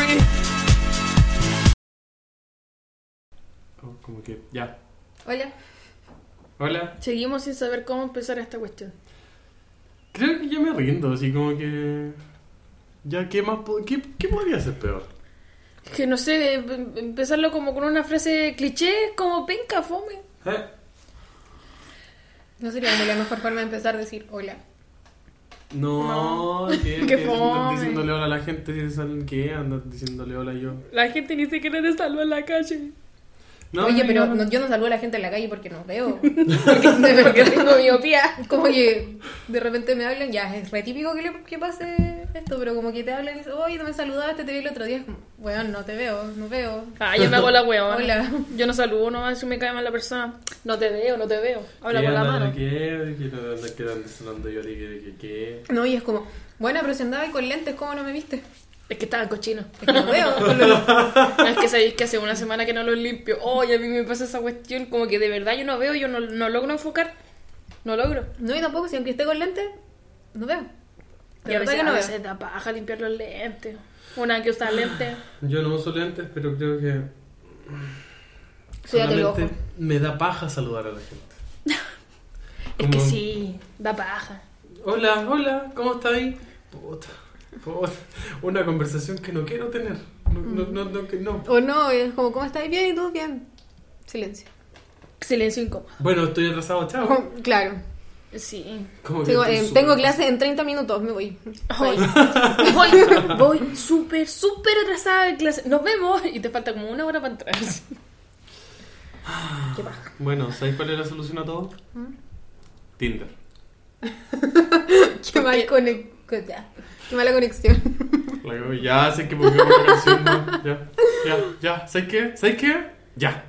free. Oh, como que, ya. Hola, Hola. seguimos sin saber cómo empezar esta cuestión. Creo que ya me rindo, así como que. Ya, ¿qué más? po- ¿Qué, qué podría ser peor? Que no sé, em- empezarlo como con una frase cliché, como penca, fome. ¿Eh? No sería la mejor forma de empezar a decir hola. No, ¿qué? Qué. Diciéndole hola a la gente, si salen ¿qué? Andas diciéndole hola yo. La gente ni siquiera te salva en la calle. No, Oye, no, pero no. no- yo no saludo a la gente en la calle porque no veo. Porque tengo miopía. Como que de repente me hablan, ya es re típico que, le, que pase esto, pero como que te hablan y dicen, oye, no me saludaste, te vi el otro día. Es como, weón, no te veo, no veo. Ah, yo me hago la weona. Hola. Yo no saludo nomás si me cae mal la persona. No te veo, no te veo. Habla ¿Qué con la mano. No, y es como, bueno, pero si andaba ahí con lentes, ¿cómo no me viste? Es que estaba cochino. Es que no veo. los- Es que sabéis que hace una semana que no los limpio. Oye, a mí me pasa esa cuestión como que de verdad yo no veo, yo no, no logro enfocar. No logro. No, y tampoco, si aunque esté con lentes, no veo. Verdad veces, que no a veces da paja limpiar los lentes. Una que usa lentes. Yo no uso lentes, pero creo que. Cuídate el ojo. solamente me da paja saludar a la gente. Es que sí, da paja. Hola, hola, ¿cómo estáis? Puta, puta, Una conversación que no quiero tener. No, no, no, no, que no. O no, es como, ¿cómo estás? Bien, ¿y tú? Bien. Silencio. Silencio incómodo. Bueno, estoy atrasado, chao. Claro. Sí. Como que eh, tengo clase en 30 minutos, me voy. Voy, voy, voy súper, súper atrasada de clase. Nos vemos y te falta como una hora para entrar. Qué paja. Bueno, ¿sabéis cuál es la solución a todo? ¿Mm? Tinder. Qué, mal conec- ya. Qué mala conexión. Ya, sé que pongamos una canción, ¿no? Ya, ya, ya. ¿Sabes qué? ¿Sabes qué? Ya.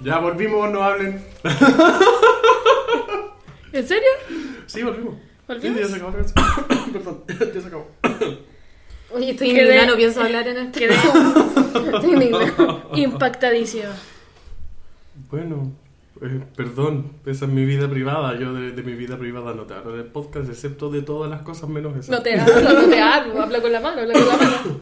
Ya volvimos, no hablen. ¿En serio? Sí, volvimos. ¿Volvimos? Sí, ya se acabó. Perdón, ya se acabó. Oye, estoy Quedé- indignada, no pienso hablar en esto. Quedé Estoy indignada. impactadísima. Bueno, eh, perdón, esa es mi vida privada. Yo de, de mi vida privada no te hablo del podcast, excepto de todas las cosas menos eso. No te hablo, no te hablo. Habla con la mano, habla con la mano.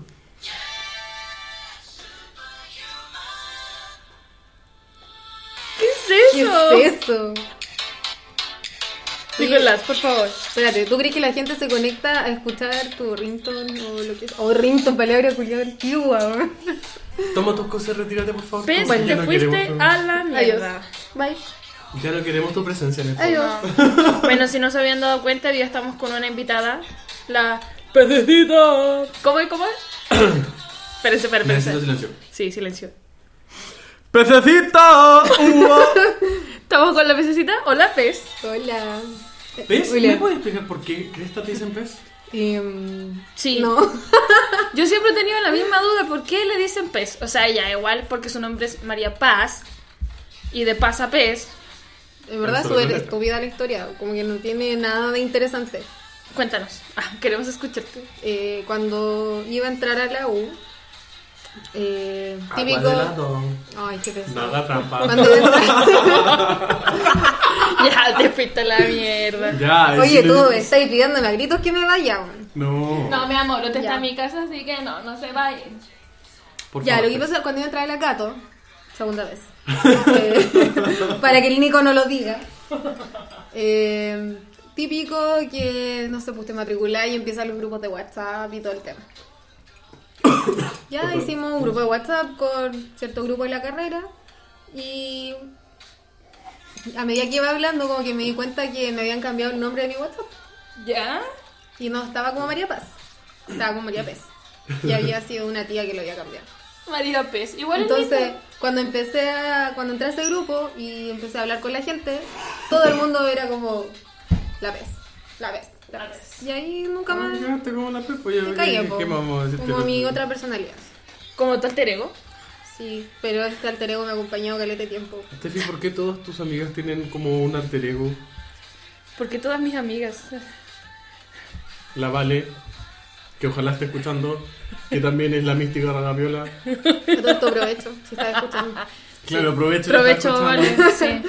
Es ¿Qué eso? es eso? Nicolás, por favor. Espérate, ¿tú crees que la gente se conecta a escuchar tu ringtone o lo que es? O ringtone, palabra culiada antigua. Toma tus cosas, retírate por favor. Pes, porque te no fuiste queremos a la mierda. Bye. Ya no queremos tu presencia en el Adiós. podcast. Bueno, si no se habían dado cuenta, hoy estamos con una invitada, la pececita. ¿Cómo es? ¿Cómo es? espérense, espérense. silencio. Sí, silencio. ¡Pececita! ¿Estamos con la pececita? Hola, pez. Hola. ¿Ves? Hola. ¿Me puedes explicar por qué Cresta te dicen pez? Em, Sí. No. Yo siempre he tenido la misma duda, ¿por qué le dicen pez? O sea, ya, igual porque su nombre es María Paz y de paz a pez. En verdad, súper es verdad. estúpida la historia. Como que no tiene nada de interesante. Cuéntanos. Ah, queremos escucharte. Eh, cuando iba a entrar a la U, eh, típico. Ay, qué pesado. Nada trampa. Cuando Ya, te fuiste a la mierda. Ya, es Oye, tú me estáis pidiéndome a gritos que me vaya. No. No, mi amor, usted está en mi casa, así que no, no se vaya. Por Ya, favor, lo que pasa cuando iba a entrar a la Cato, segunda vez, eh, para que el Nico no lo diga, eh, típico que, no sé, pues te matriculás y empiezan los grupos de WhatsApp y todo el tema. Ya hicimos un grupo de WhatsApp con cierto grupo de la carrera y a medida que iba hablando como que me di cuenta que me habían cambiado el nombre de mi WhatsApp ¿Ya? y no estaba como María Paz, estaba como María Pez y había sido una tía que lo había cambiado. María Pez. Igual es Entonces, cuando empecé a, cuando entré a ese grupo y empecé a hablar con la gente, todo el mundo era como la vez, la la vez. Y ahí nunca Ah, más como la Pez, pues ya, me ¿qué- caía, ¿qué, po. qué vamos a decirte? como mi otra personalidad. Como tu alter ego. Sí, pero este alter ego me ha acompañado calete tiempo. Tefi, ¿por qué todas tus amigas tienen como un alter ego? Porque todas mis amigas. La Vale, que ojalá esté escuchando, que también es la mística Ragaviola. Todo esto aprovecho, si estás escuchando. Claro, Provecho, está vale. Sí.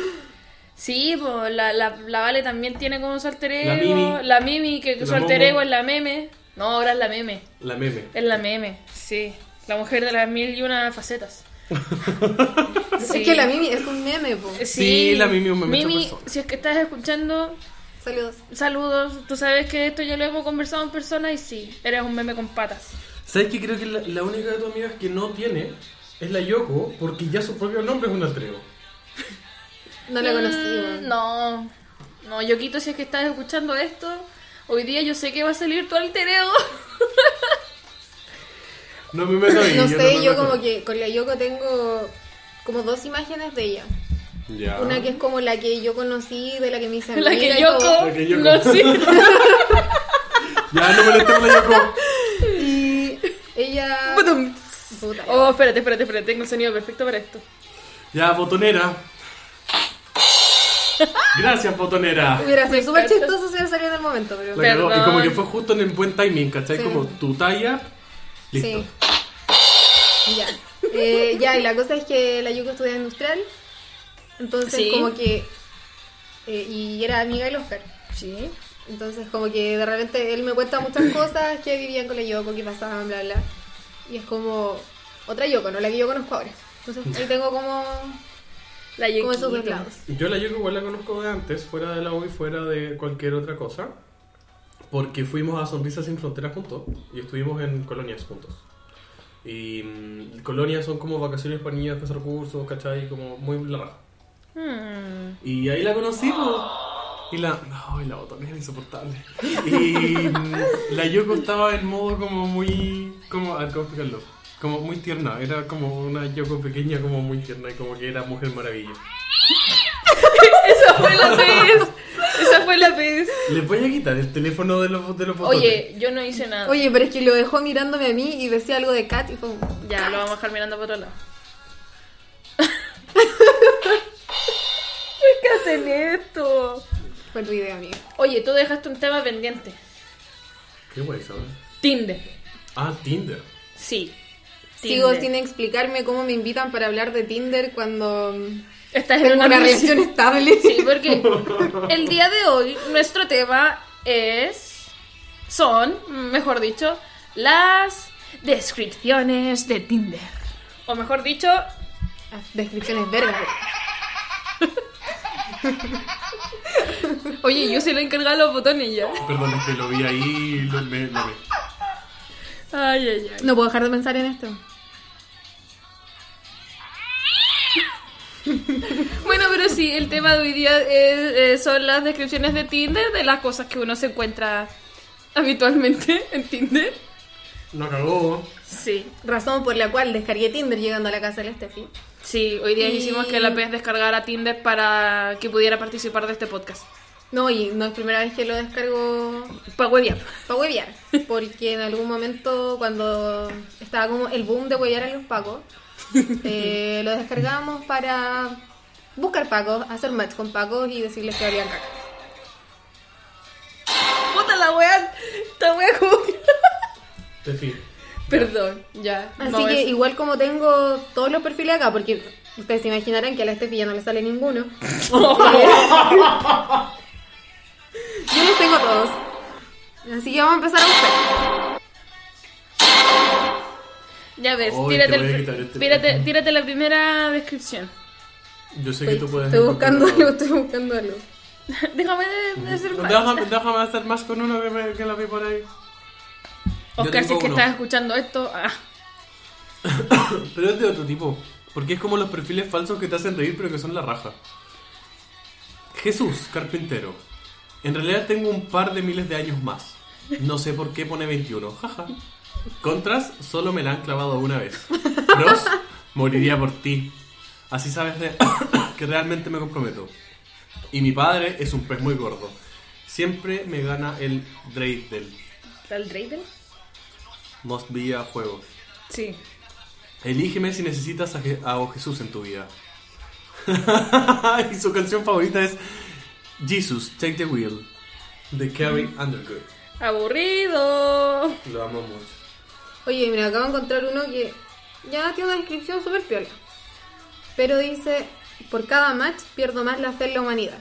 Sí, pues la, la, la Vale también tiene como su alter La ego. Mimi. La Mimi, que La su alter ego es la meme. No, ahora es la meme. La meme. Es la meme, sí. La mujer de las mil y una facetas. Sí. Es que la Mimi es un meme, po. Sí, Sí, la Mimi es un meme Mimi, si es que estás escuchando, Saludos. saludos. Tú sabes que esto ya lo hemos conversado en persona y sí, eres un meme con patas. ¿Sabes que creo que la, la única de tus amigas que no tiene es la Yoko, porque ya su propio nombre es un alter ego. No la conocí, Mm. No, no, Yoquito, si es que estás escuchando esto, hoy día yo sé que va a salir tu alter ego. No me meto ahí. No yo sé, me yo meto. como que con la Yoko tengo como dos imágenes de ella. Ya. Una que es como la que yo conocí, de la que me hice La amiga que. Yoko. La que Yoko. No, sí. Ya, no molestemos la Yoko. Y ella... Puta. Oh, espérate, espérate, espérate, tengo el sonido perfecto para esto. Ya, botonera. Gracias, botonera. Hubiera sido súper chistoso si salido en el momento, pero... La cagó. Y como que fue justo en el buen timing, ¿cachai? Sí. Como tu talla, listo. Sí. Ya. Eh, ya, y la cosa es que la Yuko estudia industrial. Entonces, Sí. como que. eh, y era amiga del Oscar. Sí. Entonces, como que de repente él me cuenta muchas cosas que vivían con la Yoko, que pasaban, bla, bla. Y es como otra Yoko, no la que yo conozco ahora. Entonces, ahí tengo como, La como esos dos lados. Yo la Yoko igual la conozco de antes, fuera de la U y fuera de cualquier otra cosa. Porque fuimos a Sonrisas Sin Fronteras juntos y estuvimos en colonias juntos. Y mm, colonias son como vacaciones para niños de escasos recursos, ¿cachai? Como muy la raja. Hmm. Y ahí la conocí, po. Y la. Ay, la botonera insoportable. Y mm, la Yoko estaba en modo como muy. Como, a ver, ¿cómo explicarlo? Como muy tierna. Era como una Yoko pequeña, como muy tierna y como que era mujer maravilla. Esa fue la vez. Esa fue la vez. Les voy a quitar el teléfono de los, de los botones. Oye, yo no hice nada. Oye, pero es que lo dejó mirándome a mí y decía algo de Kat y fue Ya, lo vamos a dejar mirando para otro lado. ¿Por qué hacen esto? fue tu idea, amiga. Oye, tú dejaste un tema pendiente. Qué guay, ¿sabes? Tinder. Ah, Tinder. Sí. Sigo sin explicarme cómo me invitan para hablar de Tinder cuando Estás en una, una relación. estable. Sí, porque el día de hoy nuestro tema es. Son, mejor dicho, las descripciones de Tinder. O mejor dicho, Descripciones vergas. oye, yo se lo he encargado los botones ya. Perdón, es que lo vi ahí y lo, me, lo vi. Ay, ay, ay. No puedo dejar de pensar en esto. Sí, el tema de hoy día es- eh, son las descripciones de Tinder, de las cosas que uno se encuentra habitualmente en Tinder. No cagó. Sí, Razón por la cual descargué Tinder llegando a la casa del Steffi. sí, hoy día Y- hicimos que la PES descargara Tinder para que pudiera participar de este podcast. No, y no es primera vez que lo descargo Para huevear. para huevear. Porque en algún momento, cuando estaba como el boom de huevear a los pacos, eh, lo descargamos para buscar pacos, hacer match con pacos y decirles que habrían caca. Puta la wea, esta wea como que... En fin. Perdón, ya. Así no que es- igual como tengo todos los perfiles acá, porque ustedes se imaginarán que a la Steffi ya no le sale ninguno. Yo los tengo todos. Así que vamos a empezar a buscar. Ya ves, tírate, te el- este tírate, teléfono. tírate la primera descripción. Yo sé que tú puedes. Estoy buscando algo, estoy buscando algo. Déjame de, de hacer más. Déjame, déjame hacer más con uno que, me, que la vi por ahí. Oscar, si es que uno. estás escuchando esto, ah, Pero es de otro tipo. Porque es como los perfiles falsos que te hacen reír, pero que son la raja. Jesús, carpintero. En realidad tengo un par de miles de años más. No sé por qué pone 21. Jaja. Contras, solo me la han clavado una vez. Pros, moriría por ti. Así sabes de- que realmente me comprometo. Y mi padre es un pez muy gordo. Siempre me gana el Dreidel. ¿el Dreidel? Must be a juego. Sí. Elígeme si necesitas a, Je- a Jesús en tu vida. y su canción favorita es Jesus, Take the Wheel, de Carrie Underwood. Aburrido. Lo amo mucho. Oye, mira, acabo de encontrar uno que ya tiene una descripción súper piola. Pero dice, por cada match pierdo más la fe en la humanidad.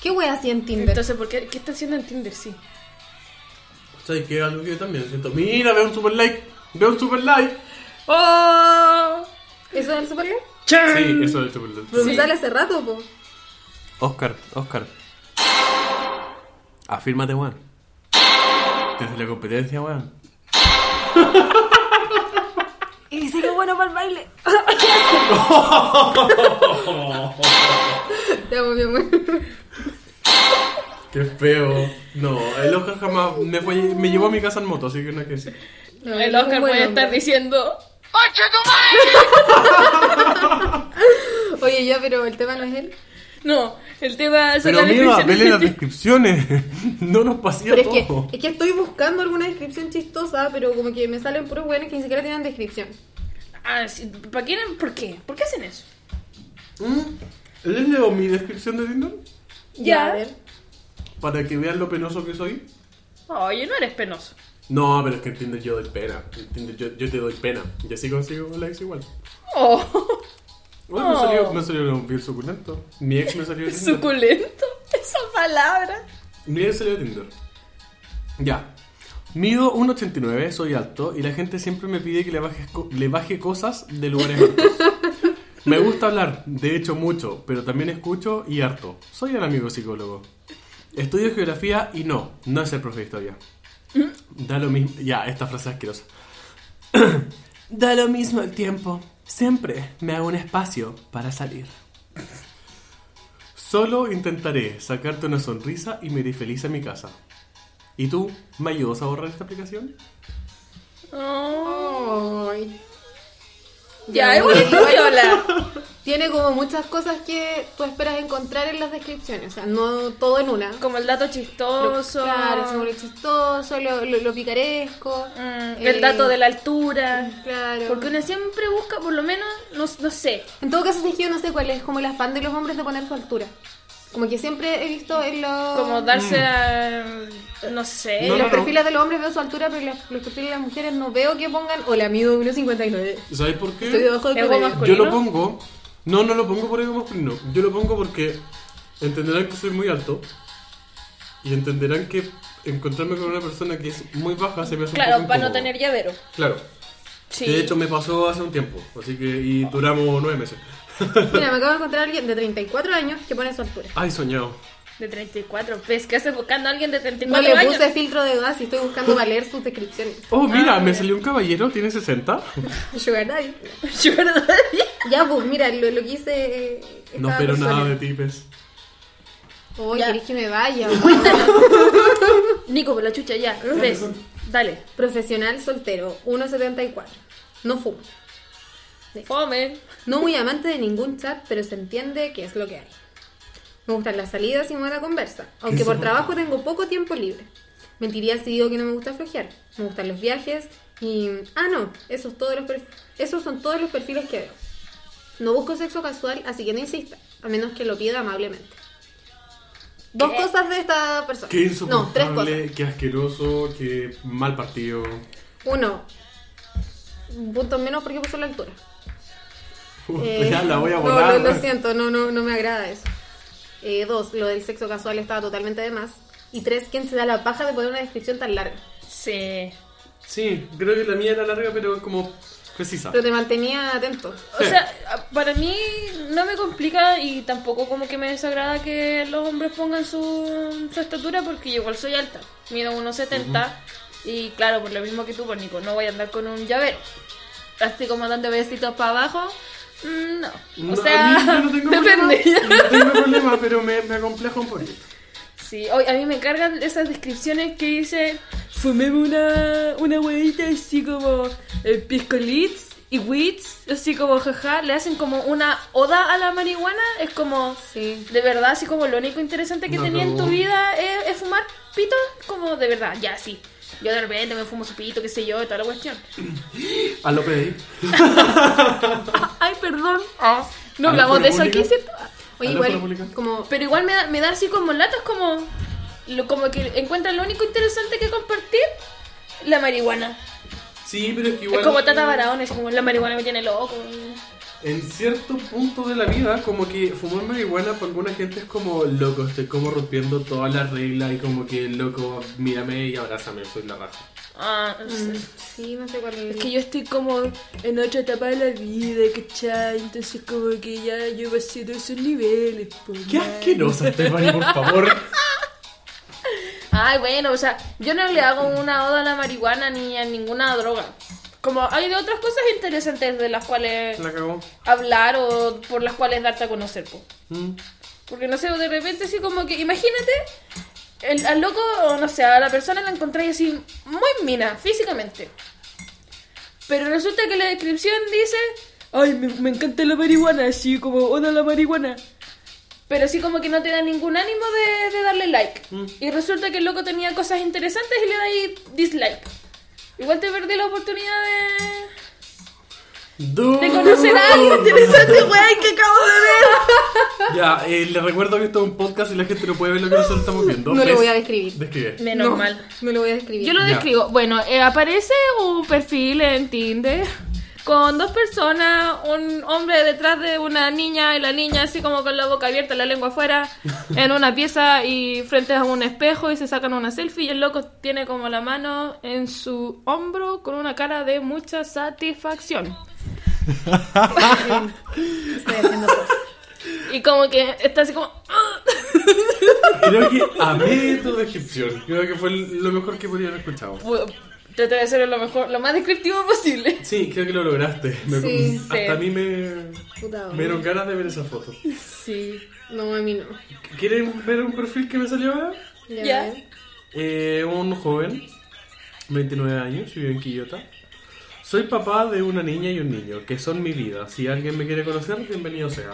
¿Qué wea hacía en Tinder? Entonces, ¿por qué, qué está haciendo en Tinder? Sí. ¿Sabes qué? Algo que yo también siento. Mira, veo un super like. Veo un super like. ¡Oh! ¿Eso es el super like? ¡Chan! Sí, eso es el super like. Pero me Sí. sale hace rato, po. Oscar, Oscar. Afírmate, weón. Desde la competencia, weón. Y dice que bueno para el baile. Te amo, mi amor. Qué feo. No, el Oscar jamás me, fue, me llevó a mi casa en moto, así que no hay que. No, El es Oscar puede hombre. estar diciendo. Oye, ya, pero el tema no es él. No, el tema son Pero las amiga, vele las de- descripciones. no nos pasía Pero es que, es que estoy buscando alguna descripción chistosa, pero como que me salen puros buenos que ni siquiera tienen descripción. Ah, sí, ¿para qué? ¿Por qué? ¿Por qué hacen eso? ¿Mm? ¿Les leo mi descripción de Tinder? Ya. a ver. Para que vean lo penoso que soy. Oye, no eres penoso. No, pero es que en Tinder yo doy pena. En Tinder yo, yo te doy pena. Y así consigo likes igual. Oh, Bueno, me, Oh. salió, me salió un bien suculento. Mi ex me salió de Tinder. suculento. Esa palabra. Mi ex salió de Tinder. Ya. Mido 1,89, soy alto y la gente siempre me pide que le baje, le baje cosas de lugares altos. Me gusta hablar, de hecho mucho, pero también escucho y harto. Soy un amigo psicólogo. Estudio geografía y no, no es el profe de historia. Da lo mismo. Ya, esta frase es asquerosa. da lo mismo el tiempo. Siempre me hago un espacio para salir. Solo intentaré sacarte una sonrisa y me iré feliz a mi casa. ¿Y tú? ¿Me ayudas a borrar esta aplicación? Oh. Ay. Ya, es igual- viola. Tiene como muchas cosas que tú esperas encontrar en las descripciones. O sea, no todo en una. Como el dato Lo- chistoso. Claro, es lo chistoso, lo, lo- lo picaresco. Mm, eh, el dato de la altura. Claro. Porque uno siempre busca, por lo menos, no, no sé. En todo caso, es que yo no sé cuál es como el afán de los hombres de poner su altura. Como que siempre he visto en los, Como darse a. No sé. en No, los no, no. perfiles de los hombres veo su altura, pero en los, los perfiles de las mujeres no veo que pongan, hola, mido 1,59. ¿Sabes por qué? Estoy debajo del. Yo lo pongo. No, no lo pongo por ego masculino. Yo lo pongo porque entenderán que soy muy alto. Y entenderán que encontrarme con una persona que es muy baja se me hace un Claro, poco para no tener llavero. Claro. Sí. Que de hecho me pasó hace un tiempo. Así que. Y duramos nueve meses. Mira, me acabo de encontrar a alguien de 34 años que pone su altura. Ay, soñado. De 34. Pues, ¿qué haces buscando a alguien de No 34 le años? puse filtro de edad y estoy buscando para leer sus descripciones. Oh, mira, Ah, me salió un caballero, tiene 60. Sugar Daddy. Yo, ¿verdad? Ya, pues mira, lo, lo que hice. eh, No espero persona. nada de ti, pez. Oye, querés que me vaya. Nico, por la chucha, ya. Ves. Dale. Profesional soltero, 1.74. No fumo. Fome. No muy amante de ningún chat, pero se entiende que es lo que hay. Me gustan las salidas y buena conversa, aunque por trabajo tengo poco tiempo libre. Mentiría si digo que no me gusta flojear. Me gustan los viajes y... Ah, no, esos, todos los perf- esos son todos los perfiles que veo. No busco sexo casual, así que no insista, a menos que lo pida amablemente. Dos ¿Qué? cosas de esta persona. Qué no, tres cosas. insoportable, qué asqueroso, qué mal partido. Uno, un punto menos porque puso la altura. Uf, Eh, ya la voy a no, borrar. lo, lo siento, no, no, no me agrada eso. Eh, dos, lo del sexo casual estaba totalmente de más. Y tres, ¿quién se da la paja de poner una descripción tan larga? Sí. Sí, creo que la mía era larga, pero como precisa. Pero te mantenía atento. O sea, para mí no me complica y tampoco como que me desagrada que los hombres pongan su, su estatura porque yo igual soy alta. Mido 1,70 y claro, por lo mismo que tú, por Nico, no voy a andar con un llavero. Así como dando besitos para abajo. Mm, No. No, O sea, a mí yo no tengo depende. Problema, no tengo problema, pero me, me acompleja un poquito. Sí, hoy a mí me cargan esas descripciones que dicen fumemos una, una huevita así como eh, piscolits y wits, así como jaja, le hacen como una oda a la marihuana, es como Sí. de verdad, así como lo único interesante que No, tenía en no. tu vida es, es fumar pito, como de verdad, ya sí. Yo de repente me fumo su pito, qué sé yo, y toda la cuestión. A lo pedí. Ay, perdón. Ah, no ¿A la hablamos de eso aquí? ¿cierto? Oye, ¿Aló, igual, como... Pero igual me da, me da así como latas, como, lo, como que encuentran lo único interesante que compartir, la marihuana. Sí, pero es que igual. es como Tata Barahona, es como la marihuana me tiene loco. En cierto punto de la vida, como que fumar marihuana para alguna gente es como loco, estoy como rompiendo todas las reglas y como que loco, mírame y abrázame, soy la raja. Ah, mm, Sí, no sé cuál es. Es que yo estoy como en otra etapa de la vida, ¿cachai? Entonces como que ya yo pasé todos esos niveles. po, Qué man. asquerosa, Stephanie, por favor. Ay, bueno, o sea, yo no le hago una oda a la marihuana ni a ninguna droga. Como hay de otras cosas interesantes de las cuales La hablar o por las cuales darte a conocer, po. Mm. Porque no sé, de repente así como que, imagínate, el, al loco, o no sé, a la persona la encontráis así muy mina, físicamente. Pero resulta que la descripción dice, ay, me, me encanta la marihuana, así como, oda la marihuana. Pero así como que no te da ningún ánimo de, de darle like. Mm. Y resulta que el loco tenía cosas interesantes y le dais dislike. Igual te perdí la oportunidad de... Du- de conocer a alguien interesante, weón, que acabo de ver. Ya, eh, les recuerdo que esto es un podcast y la gente no puede ver lo que nosotros estamos viendo. No lo voy a describir. Describe. Menos no, mal. No lo voy a describir. Yo lo Ya. describo. Bueno, eh, aparece un perfil en Tinder con dos personas, un hombre detrás de una niña y la niña así como con la boca abierta, la lengua afuera, en una pieza y frente a un espejo y se sacan una selfie y el loco tiene como la mano en su hombro con una cara de mucha satisfacción. Estoy haciendo cosas. Y como que está así como... "Ah". Creo que amé tu descripción. Creo que fue lo mejor que podía haber escuchado. Traté de ser lo mejor, lo más descriptivo posible. Sí, creo que lo lograste. Me- Sí, hasta sí. a mí me, Puta, me dieron ganas de ver esa foto. Sí. No, a mí no. ¿Quieren ver un perfil que me salió ahora? Ya. Eh, un joven, 29 años, vive en Quillota. Soy papá de una niña y un niño, que son mi vida. Si alguien me quiere conocer, bienvenido sea.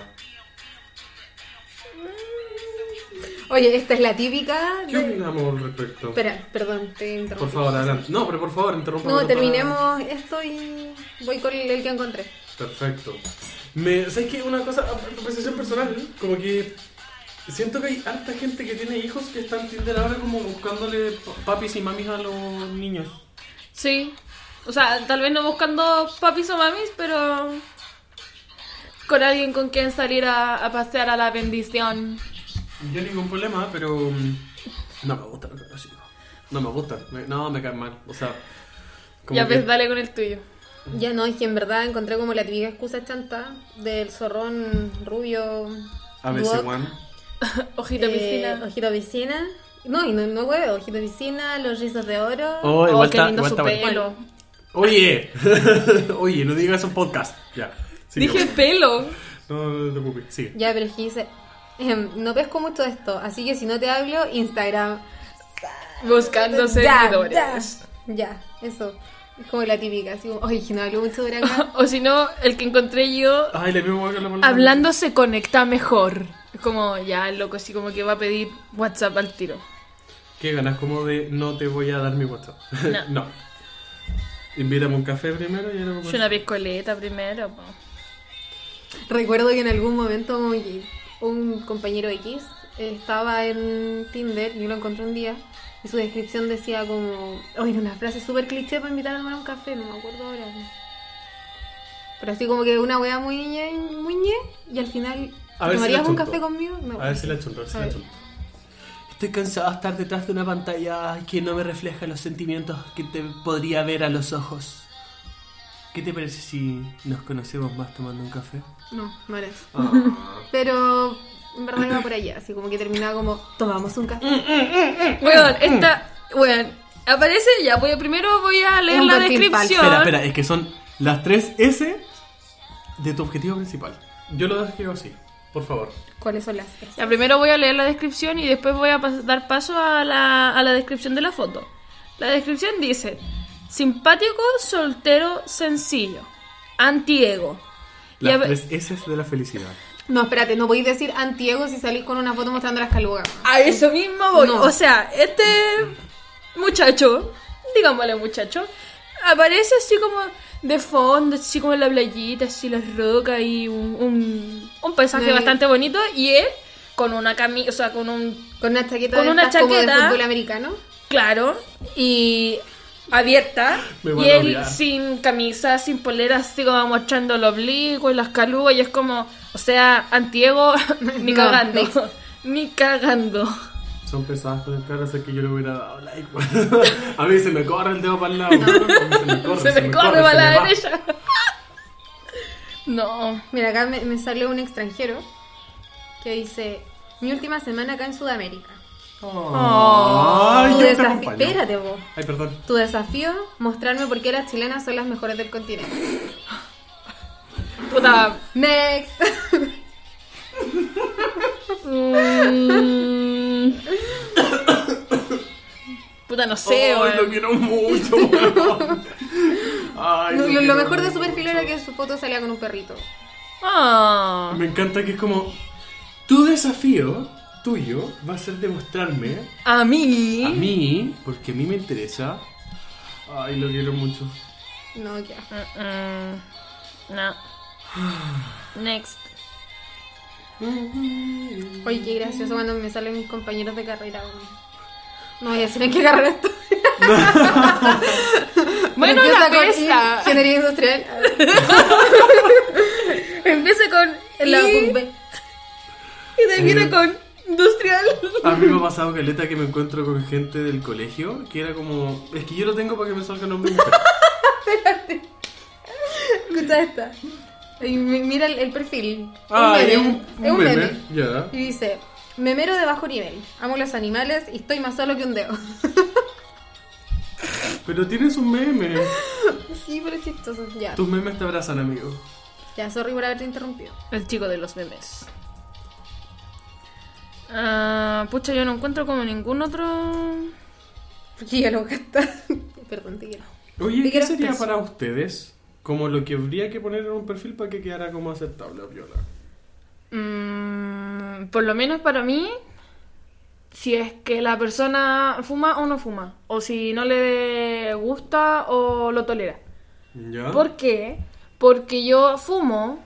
Oye, esta es la típica. ¿Qué de- opinamos al respecto? Espera, perdón, te interrumpí. Por favor, adelante. No, pero por favor, interrumpa. No, terminemos esto y voy con el que encontré. Perfecto. Me, ¿Sabes qué? Una cosa, apreciación personal, como que siento que hay harta gente que tiene hijos que están en Tinder ahora como buscándole pa- papis y mamis a los niños. Sí. O sea, tal vez no buscando papis o mamis, pero con alguien con quien salir a, a pasear a la bendición. Yo ningún problema, pero no me gusta lo que así. No me gusta, me- no, me cae mal. O sea, como ya que- ves, dale con el tuyo. Ya no, es que en verdad encontré como la típica excusa chanta del zorrón rubio. a veces, Juan. Ojito eh, piscina. Ojito piscina. No, y no, no huevo, ojito piscina, los rizos de oro. Oh, Oh, igual qué está- lindo igual su está bueno. pelo. Oye, oye, no digas un podcast. Ya. Dije pelo. No, no te preocupes, sigue. Ya, pero es que dice, ejem, no pesco mucho esto, así que si no te hablo, Instagram. Buscando seguidores. Ya, ya, eso. Es como la típica, así como, oye, que no hablo mucho de acá. O si no, el que encontré yo, Ay, le mismo hablando se conecta mejor. Es como, ya, el loco, así como que va a pedir WhatsApp al tiro. ¿Qué ganas? Como de no te voy a dar mi WhatsApp. No. no. Invítame un café primero y luego. Yo una piscoleta primero. po. Recuerdo que en algún momento como que un compañero X estaba en Tinder, yo lo encontré un día, y su descripción decía como, oye, una frase súper cliché para invitar a tomar un café, no me acuerdo ahora. Pero así como que una wea muy ñe, muy ñe, y al final, A ver si ¿tomarías un café conmigo? No, A ver si la chunto, a ver si la chunto. Estoy cansado de estar detrás de una pantalla que no me refleja los sentimientos que te podría ver a los ojos. ¿Qué te parece si nos conocemos más tomando un café? No, no era eso. Ah. Pero en verdad iba por allá, así como que terminaba como, tomamos un café. Weón, esta. Weón, aparece ya. Voy a, primero voy a leer la perfil descripción. Espera, espera, es que son las tres S de tu objetivo principal. Yo lo describo así, por favor. ¿Cuáles son las S? Ya, primero voy a leer la descripción y después voy a pas- dar paso a la, a la descripción de la foto. La descripción dice: simpático, soltero, sencillo, anti-ego. Las tres S de la felicidad. No, espérate, no podéis decir antiego si salís con una foto mostrando las calugas. A eso mismo voy. No. O sea, este muchacho, digámosle muchacho, aparece así como de fondo, así como en la playita, así las rocas y un, un, un paisaje No, bastante bonito. Y él con una camisa, o sea, con un Con una chaqueta Con de una como de chaqueta. fútbol americano. claro y abierta. Y él sin camisa, sin polera, así como mostrando el oblicuo y las calugas. Y es como, o sea, antiego, ni No, cagando. next. Ni cagando. Son pesadas con el cara, sé que yo le hubiera dado like. a mí se me corre el dedo para el lado. Se me corre, se, me corre para la derecha. no. Mira, acá me, me salió un extranjero que dice: Mi última semana acá en Sudamérica. Ay, tu yo desafío. Espérate, vos. Ay, perdón. Tu desafío: mostrarme por qué las chilenas son las mejores del continente. Puta. Next. mm, Puta, no sé, Ay, lo quiero mucho, weón. Ay, lo, lo lo- lo quiero mejor de su perfil era que su foto salía con un perrito. Me encanta que es como. Tu desafío tuyo va a ser demostrarme A mí. a mí, porque a mí me interesa. Ay, lo quiero mucho. No, ya. Mm, No. Next. Oye, qué gracioso cuando me salen mis compañeros de carrera. No voy a decir en qué carrera estoy. Bueno, la pesa. Ingeniería industrial. Empieza con la UB. y termina Eh. con industrial. A mí me ha pasado caleta que me encuentro con gente del colegio que era como. Es que yo lo tengo para que me salga el nombre. mujer. Escucha esta. Y mi- mira el, el perfil. Ah, un meme. es un, un Es un meme. meme. Ya. Y dice, memero de bajo nivel. Amo los animales y estoy más solo que un dedo. Pero tienes un meme. sí, pero es chistoso. Ya. Tus memes te abrazan, amigo. Ya, sorry por haberte interrumpido. El chico de los memes. Ah, pucha, yo no encuentro como ningún otro. Porque ya lo. Perdón, te quiero. Oye, ¿De qué ¿qué eras sería peso? para ustedes como lo que habría que poner en un perfil para que quedara como aceptable, viola? Mm, por lo menos para mí, si es que la persona fuma o no fuma, o si no le gusta o lo tolera. ¿Ya? ¿Por qué? Porque yo fumo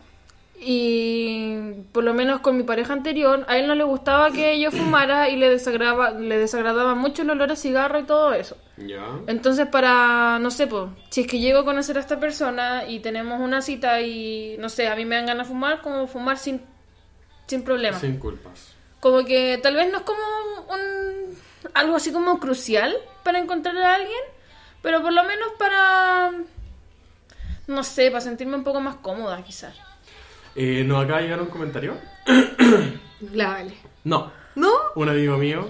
y por lo menos con mi pareja anterior, a él no le gustaba que yo fumara y le desagradaba, le desagradaba mucho el olor a cigarro y todo eso. ¿Ya? Entonces, para, no sé, pues, si es que llego a conocer a esta persona y tenemos una cita y, no sé, a mí me dan ganas de fumar, como fumar sin, sin problema. Sin culpas. Como que tal vez no es como un, algo así como crucial para encontrar a alguien, pero por lo menos para, no sé, para sentirme un poco más cómoda, quizás. Eh, ¿Nos acaba de llegar un comentario? La vale. No. ¿No? Un amigo mío.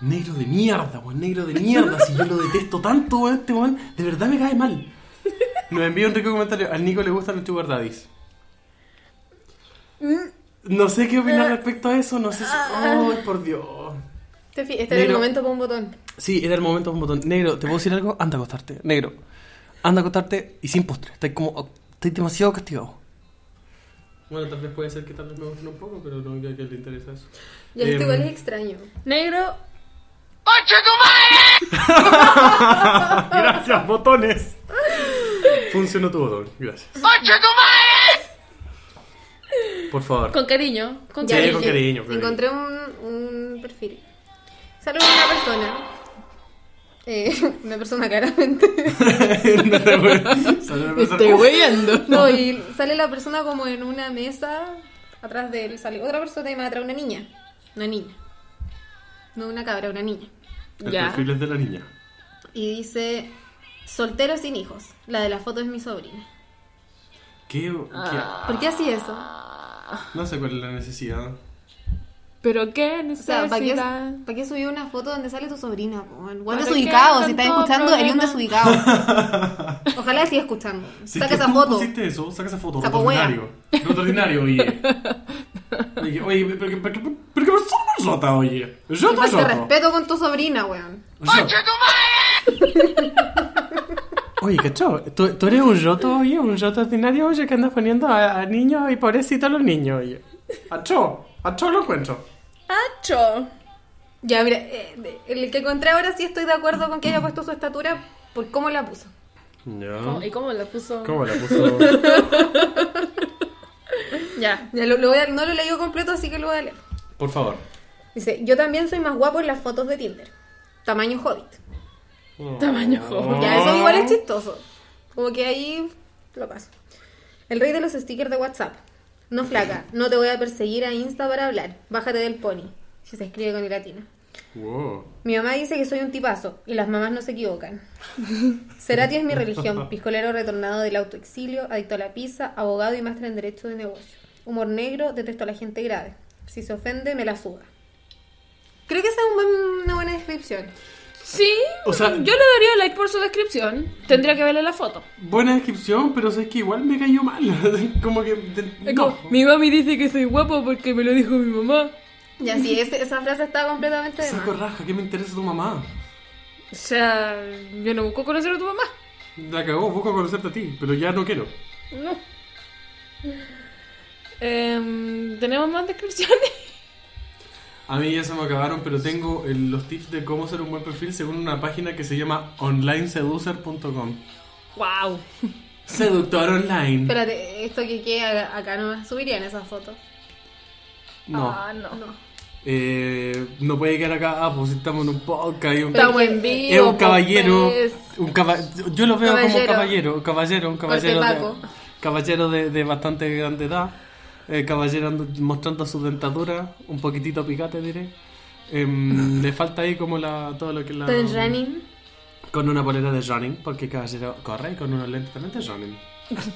Negro de mierda, weón. Negro de mierda. Si yo lo detesto tanto, weón, este weón, de verdad me cae mal. Nos envía un rico comentario. Al Nico le gustan los sugar daddies. No sé qué opinar respecto a eso. No sé si. ¡Ay, por Dios! Este, este era el momento para un botón. Sí, era el momento de un botón. Negro, ¿te puedo decir algo? Anda a acostarte. Negro. Anda a acostarte y sin postre. Estás como. Estás demasiado castigado. Bueno, tal vez puede ser que tal vez me guste un poco, pero no creo que le interesa eso. Ya, esto Em, igual es extraño. Negro, Gracias, botones. Funcionó tu botón, gracias. Por favor. con cariño, con Sí, cariño. con cariño, con Encontré un, un perfil. Sale una persona. Eh, una persona claramente. Estoy weyendo. No, y sale la persona como en una mesa. Atrás de él sale otra persona y más atrás una niña. Una niña. No una cabra, una niña. El Ya. perfil es de la niña. Y dice: Soltero sin hijos. La de la foto es mi sobrina. ¿Qué? Ah. ¿Por qué así eso? qué- No sé cuál es la necesidad. ¿Pero qué O sea, ¿para qué, necesidad? ¿para qué subir una foto donde sale tu sobrina? po? Buen ¿Para desubicado, qué si estás escuchando, eres un desubicado. Ojalá estés escuchando. Si Saca esa foto. pusiste eso, saca esa foto. Saco ordinario. Roto ordinario, oye. Oye, oye, pero que pero que- pero que persona rota, oye. Y Roto, falta de roto. respeto con tu sobrina, weón. Roto. Oye, ¿cachó? ¿Tú, tú eres un roto, oye, un roto ordinario, oye, que andas poniendo a, a niños y pobrecitos los niños, oye. Achó, achó lo encuentro. ¡Acho! Ya, mira, eh, el que encontré ahora sí estoy de acuerdo con que haya puesto su estatura por cómo la puso. Ya. ¿Y cómo la puso? ¿Cómo la puso? Ya. Ya, lo, lo voy a- no lo he leído completo, así que lo voy a leer. Por favor. Dice, yo también soy más guapo en las fotos de Tinder. Tamaño hobbit. Tamaño joven. Ya, eso igual es chistoso. Como que ahí lo paso. El rey de los stickers de WhatsApp. No flaca, no te voy a perseguir a Insta para hablar. Bájate del pony. Si se escribe con latina. Wow. Mi mamá dice que soy un tipazo y las mamás no se equivocan. Cerati es mi religión, piscolero retornado del autoexilio, adicto a la pizza, abogado y máster en derecho de negocio. Humor negro, detesto a la gente grave. Si se ofende, me la suda. Creo que esa es una buena descripción. Sí, O sea- yo le daría like por su descripción. Tendría que verle la foto. Buena descripción, pero es que igual me cayó mal. como que. de- no. mi mami dice que soy guapo porque me lo dijo mi mamá. Ya, sí, ese- esa frase está completamente de Saco más. raja, ¿qué me interesa tu mamá? O sea, yo no busco conocer a tu mamá. La cagó, busco conocerte a ti, pero ya no quiero. No. Em, ¿Tenemos más descripciones? A mí ya se me acabaron, pero tengo el- los tips de cómo hacer un buen perfil según una página que se llama onlineseducer.com. ¡Wow! Seductor online. Espérate, esto que queda acá no me subirían esas fotos. No. Ah, no. No. Eh, no puede quedar acá, ah, pues estamos en un podcast. y un- Estamos en vivo. es un pues, caballero. pues. Un caba- yo lo veo como Caballero. caballero. Caballero, un caballero. De, caballero de, de bastante grande edad. Eh, caballero ando- mostrando su dentadura. Un poquitito picate, diré. Em, le falta ahí como la, todo lo que la. Running. Con una polera de running, porque caballero corre y con unos lentes también de running.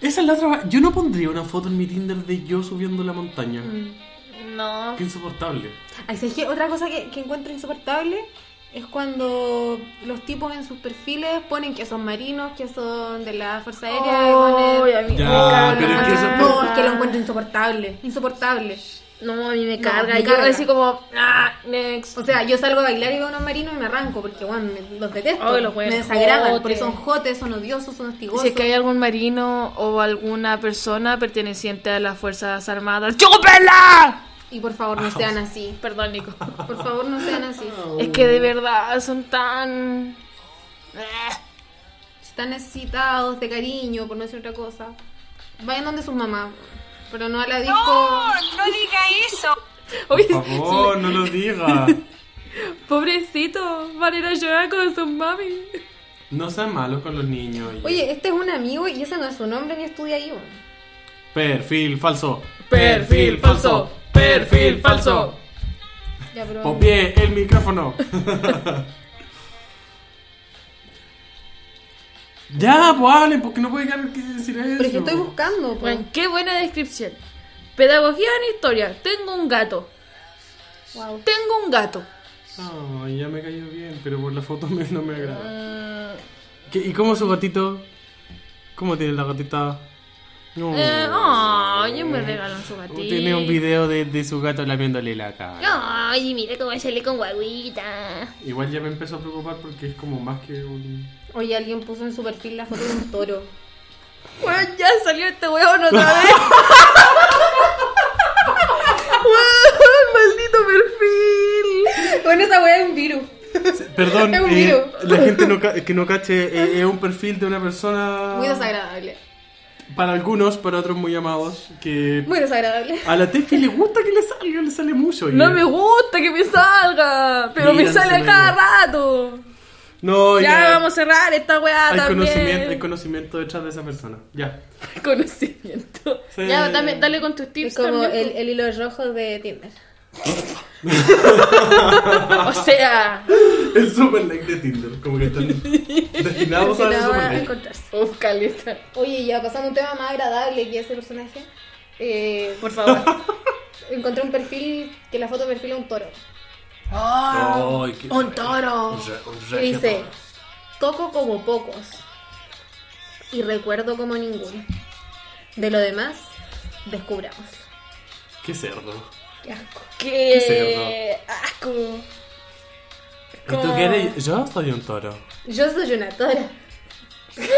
Esa es la otra. Yo no pondría una foto en mi Tinder de yo subiendo la montaña. No. Qué insoportable. Ay, ¿sabes qué? Otra cosa que, que encuentro insoportable es cuando los tipos en sus perfiles ponen que son marinos, que son de la Fuerza Aérea. y Ay, ponen- a mí Ya, me carga. pero es que eso- No, es que lo encuentro insoportable. Insoportable. No, a mí me No, carga. me yo carga. así como, ah, next. O sea, yo salgo a bailar y veo unos marinos y me arranco porque, bueno, me- los detesto. Ay, los me desagradan porque son jotes, son odiosos, son hostigosos. Si es que hay algún marino o alguna persona perteneciente a las Fuerzas Armadas, ¡chúpela! Y por favor, no sean así. Perdón, Nico. Por favor, no sean así. Es que de verdad son tan... Están necesitados de cariño, por no decir otra cosa, vayan donde sus mamás. Pero no a la disco. Oye, Por favor, no lo diga. pobrecito, van a ir a llorar con sus mami. No sean malos con los niños. oye. Oye, este es un amigo y ese no es su nombre ni estudia ahí. Perfil falso. Perfil falso. Perfil falso. Ya, pero. Popié el micrófono. ya, pues hablen, porque no puede quedar que decir eso. Pero es que estoy buscando. Bueno, qué buena descripción. Pedagogía en historia. Tengo un gato. Wow. Tengo un gato. No, ya me cayó bien, pero por la foto me- no me agrada. ¿Qué- ¿Y cómo es su gatito? ¿Cómo tiene la gatita? No. eh, ay, yo me regalan su gatito. Tiene un video de, de su gato lamiéndole la cara. Ay, mira cómo sale con guaguita. Igual ya me empezó a preocupar porque es como más que un... Oye, alguien puso en su perfil la foto de un toro. Bueno, ya salió este huevón otra vez. Weón, maldito perfil. Bueno, esa wea es un virus. Perdón, Es un eh, virus. la gente no que no cache eh, es un perfil de una persona... Muy desagradable. Para algunos, para otros muy amados, que Muy desagradable. a la Tefi le gusta que le salga, le sale mucho. oye. No me gusta que me salga, pero Mira, me sale no a cada rato. No, Ya ya, vamos a cerrar esta weá hay también. conocimiento, hay conocimiento detrás de esa persona. Ya. Conocimiento. Sí. Ya, dame, dale con tus tips Es como también, el, el hilo rojo de Tinder. O sea, El super like de Tinder, como que están destinados a a like. encontrarse. uf, caleta. Oye, ya pasando a un tema más agradable que ese personaje. eh, Por favor. encontré un perfil que la foto de perfil es un toro. Ay, qué- Un toro. Un re- un Y regio dice, toro. toco como pocos y recuerdo como ninguno. De lo demás, descubrámoslo. Qué cerdo. Qué asco. Qué asco. ¿Y tú qué eres? Yo soy un toro. Yo soy una tora.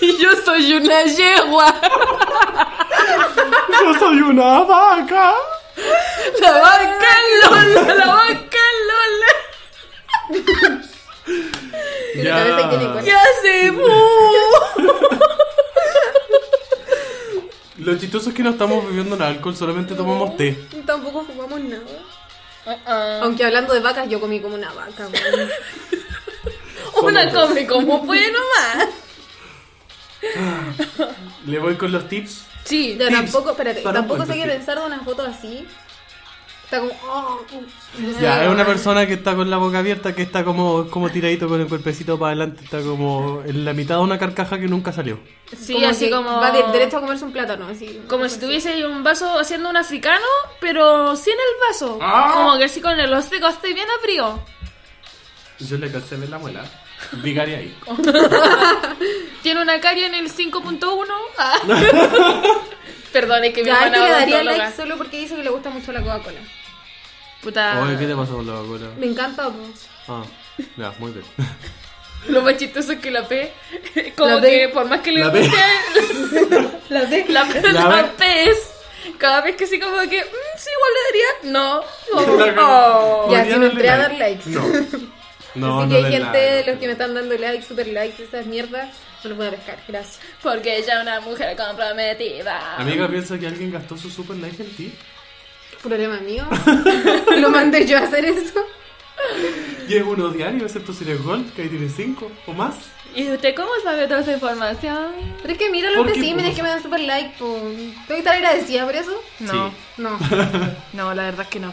Y yo soy una yegua. Yo soy una vaca. La vaca Lola, la vaca Lola. ¿Qué hace? Lo chistoso es que no estamos bebiendo nada alcohol, solamente tomamos té. Tampoco fumamos nada. Uh-uh. Aunque hablando de vacas, yo comí como una vaca. Una come como puede nomás. Le voy con los tips. Sí, Tips tampoco, espérate, tampoco qué perfil. pensar de una foto así. Está como. oh. Ya, es una persona que está con la boca abierta, que está como, como tiradito con el cuerpecito para adelante, está como en la mitad de una carcaja que nunca salió. sí, Como así como. Va de- derecho a comerse un plátano. Así, Como si tuviese un vaso haciendo un africano, pero sin el vaso. Ah. Como que así con el hocico estoy bien a frío. Yo le alcancé a ver la muela. Vigaria ahí. Tiene una carie en el 5.1. Ah. Perdón, es que mi hermana este le daría like solo porque dice que le gusta mucho la Coca-Cola. Puta. Oye, ¿qué te pasó con la vacuna? Me encanta, po. Ah, ya, muy bien. Lo más chistoso es que la P, como La P. que por más que le La P. guste, La de. la, La la P. P es. Cada vez que sí como que, mm, sí, igual le daría, no. Oh, oh. Ya, Podría si me entré a dar likes. No. No, Así no que hay gente, like. los que me están dando likes, super likes, esas mierdas, no lo voy a pescar, gracias. Porque ella es una mujer comprometida. Amiga, piensa que alguien gastó su super like en ti. Problema mío. lo mandé yo a hacer eso. Y es uno diario, excepto si eres Gold, que ahí tienes 5 o más. ¿Y usted cómo sabe toda esa información? Pero es que mira ¿Por los especímenes que me dan super like, po. ¿Tengo que estar agradecida por eso? No, Sí. No. no, la verdad es que no.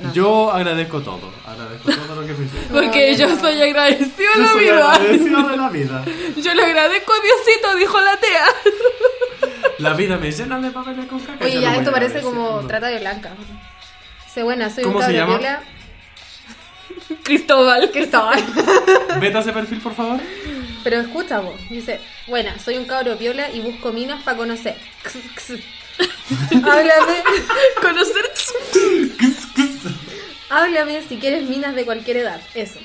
No. Yo agradezco todo. Agradezco todo lo que me hiciste. Porque No, yo no. soy agradecido de Yo la soy vida. agradecido de la vida. Yo le agradezco a Diosito, dijo la tía. La vida me llena de papeles con caca. Oye, ya, esto parece como trata de blanca. Sé buena, soy ¿Cómo un se cabro llama? piola. Cristóbal. Cristóbal. Vete a ese perfil, por favor. Pero escucha vos, dice, buena, soy un cabro piola y busco minas para conocer. Háblame, Conocer. háblame si quieres minas de cualquier edad. Eso.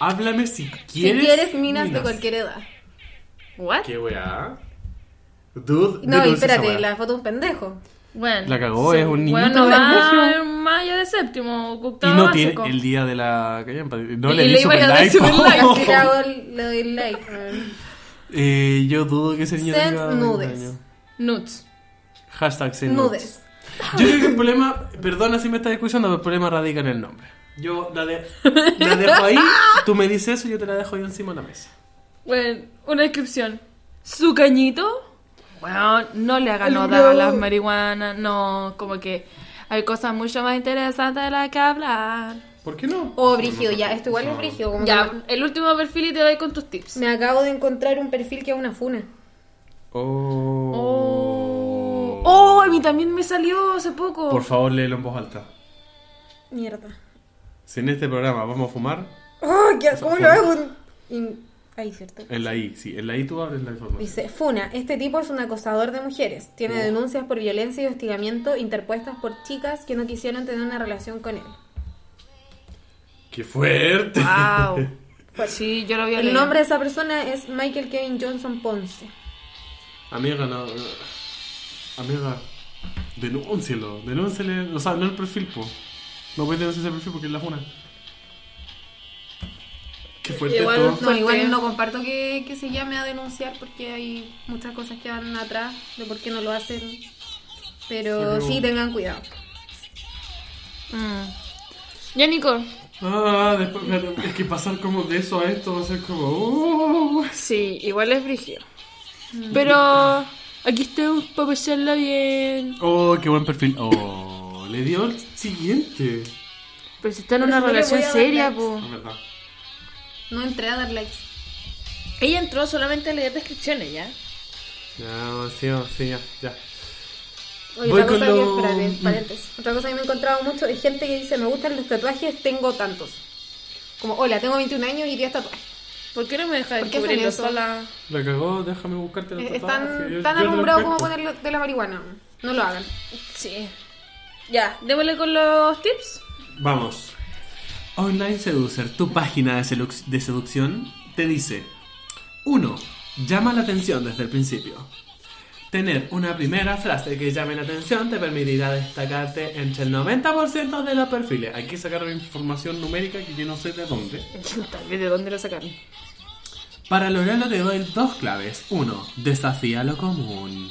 Háblame si quieres. si quieres minas, de cualquier edad. ¿What? ¿Qué weá? Dude, No, y espérate, la foto de un pendejo. Bueno. La cagó, es un niño Bueno, va en mayo de séptimo, Y octavo no básico. tiene el día de la. No Y le le di iba super like. super like. Así le hago el, le doy like. Eh, yo dudo que ese niño Send tenga 20 nudes. Nudes. Hashtag send Nudes. Yo creo que el problema, perdona si me estás escuchando, pero el problema radica en el nombre. Yo la, de- la dejo ahí, tú me dices eso y yo te la dejo ahí encima de la mesa. Bueno, una descripción. Su cañito. Bueno, no le haga El nota bro. a las marihuanas. No, como que hay cosas mucho más interesantes de las que hablar. ¿Por qué no? O brígido, ya. Esto igual es brígido. Como Ya, que el último perfil y te doy con tus tips. Me acabo de encontrar un perfil que es una funa. Oh. Oh, a mí también me salió hace poco. Por favor, léelo en voz alta. Mierda. Si en este programa vamos a fumar, Oh, ¿qué- ¿Cómo lo hago? Ahí, ¿cierto? en la I, sí, en la I tú abres la información. Dice, Funa, este tipo es un acosador de mujeres. Tiene denuncias por violencia y hostigamiento interpuestas por chicas que no quisieron tener una relación con él. ¡Qué fuerte! Wow. Sí, yo lo había El nombre de esa persona es Michael Kevin Johnson Ponce. Amiga, no. Amiga, denúncielo, denúnciele, o sea, no el perfil, po. No puedes denunciar ese perfil porque es la funa. Qué fuerte Igual- todo. No, igual no comparto que, que se llame a denunciar porque hay muchas cosas que van atrás de por qué no lo hacen. Pero sí, tengan cuidado. Mm. Ya, Nico. Ah, después, es que pasar como de eso a esto va a ser como. uh, Sí, igual es brígido. Pero aquí estamos para pasarla bien. Oh, qué buen perfil. Oh, le dio el siguiente. Pero si está en Pero una no relación seria, likes. po. No entré a dar likes. Ella entró solamente a leer descripciones, ¿ya? Ya, sí, sí, ya, ya. Oye, Voy otra con cosa que, lo- espérate, paréntesis. Otra cosa que me he encontrado mucho es gente que dice, me gustan los tatuajes, tengo tantos. Como, hola, tengo 21 años y 10 tatuajes. ¿Por qué no me dejas ¿Por qué hacen descubrirlo sola? La cagó, déjame buscarte los Eh, tatuajes. Están tan alumbrados como ponerlo de la marihuana. No lo hagan. Sí. Ya, démosle con los tips. Vamos. Online Seducer, tu página de, seduc- de seducción, te dice 1. Llama la atención desde el principio. Tener una primera frase que llame la atención te permitirá destacarte entre el 90% de los perfiles. Hay que sacar información numérica que yo no sé de dónde. Tal vez de dónde lo sacaron. Para lograrlo te doy dos claves. 1. Desafía lo común.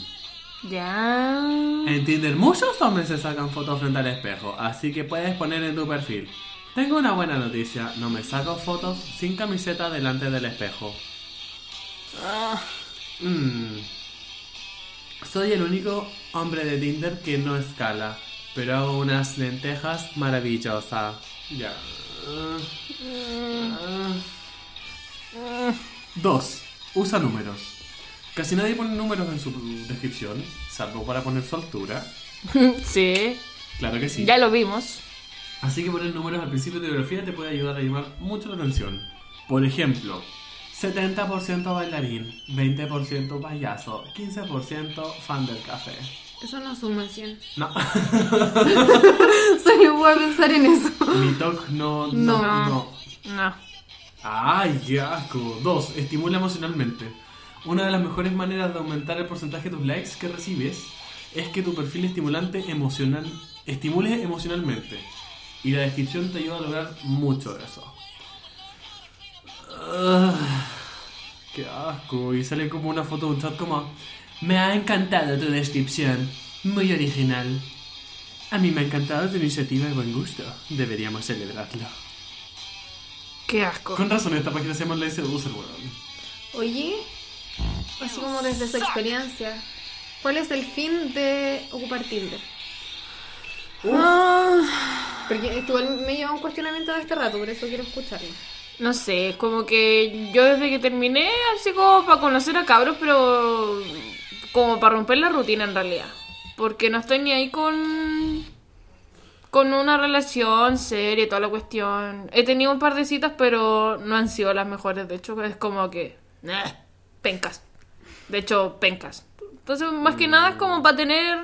Ya. En Tinder muchos hombres se sacan fotos frente al espejo, así que puedes poner en tu perfil. Tengo una buena noticia, no me saco fotos sin camiseta delante del espejo. Ah, Mm. Soy el único hombre de Tinder que no escala, pero hago unas lentejas maravillosas. Ya. Dos. Usa números. Casi nadie pone números en su descripción, salvo para poner su altura. sí. Claro que sí. Ya lo vimos. Así que poner números al principio de biografía te puede ayudar a llamar mucho la atención. Por ejemplo, 70% bailarín, 20% payaso, 15% fan del café. Eso no suma 100. No, Solo voy a pensar en eso. mi talk no, no, No. no. No. ¡Ay, qué asco! Dos, estimula emocionalmente. Una de las mejores maneras de aumentar el porcentaje de tus likes que recibes es que tu perfil estimulante emocional estimule emocionalmente. Y la descripción te ayuda a lograr mucho de eso. Ah, qué asco. Y sale como una foto de un chat como... Me ha encantado tu descripción. Muy original. A mí me ha encantado tu iniciativa y buen gusto. Deberíamos celebrarlo. Qué asco. Con razón, esta página se llama La Seducer, weón. Oye, así como desde su experiencia, ¿cuál es el fin de ocupar Tinder? Ah, Porque tú me lleva un cuestionamiento de este rato, por eso quiero escucharlo. no sé, como que yo desde que terminé, así como para conocer a cabros, pero como para romper la rutina en realidad. Porque no estoy ni ahí con con una relación seria toda la cuestión. He tenido un par de citas, pero no han sido las mejores. De hecho, es como que... eh, pencas. De hecho, pencas. Entonces, más que nada es como para tener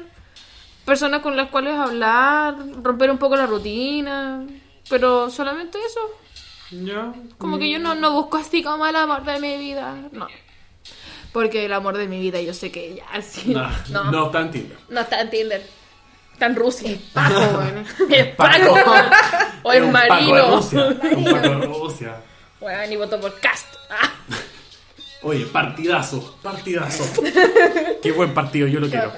personas con las cuales hablar, romper un poco la rutina. Pero solamente eso. Ya. Como que yo no, no busco así como el amor de mi vida. No. Porque el amor de mi vida yo sé que ya sí. No, No, no, está en Tinder. no está en Tinder. Está en Rusia. Paco, bueno. Es Paco. o Es el un Paco de marino. Rusia. Un Paco de Rusia. Bueno, y voto por Cast. Ah. Oye, partidazo, partidazo. Qué buen partido, yo lo quiero.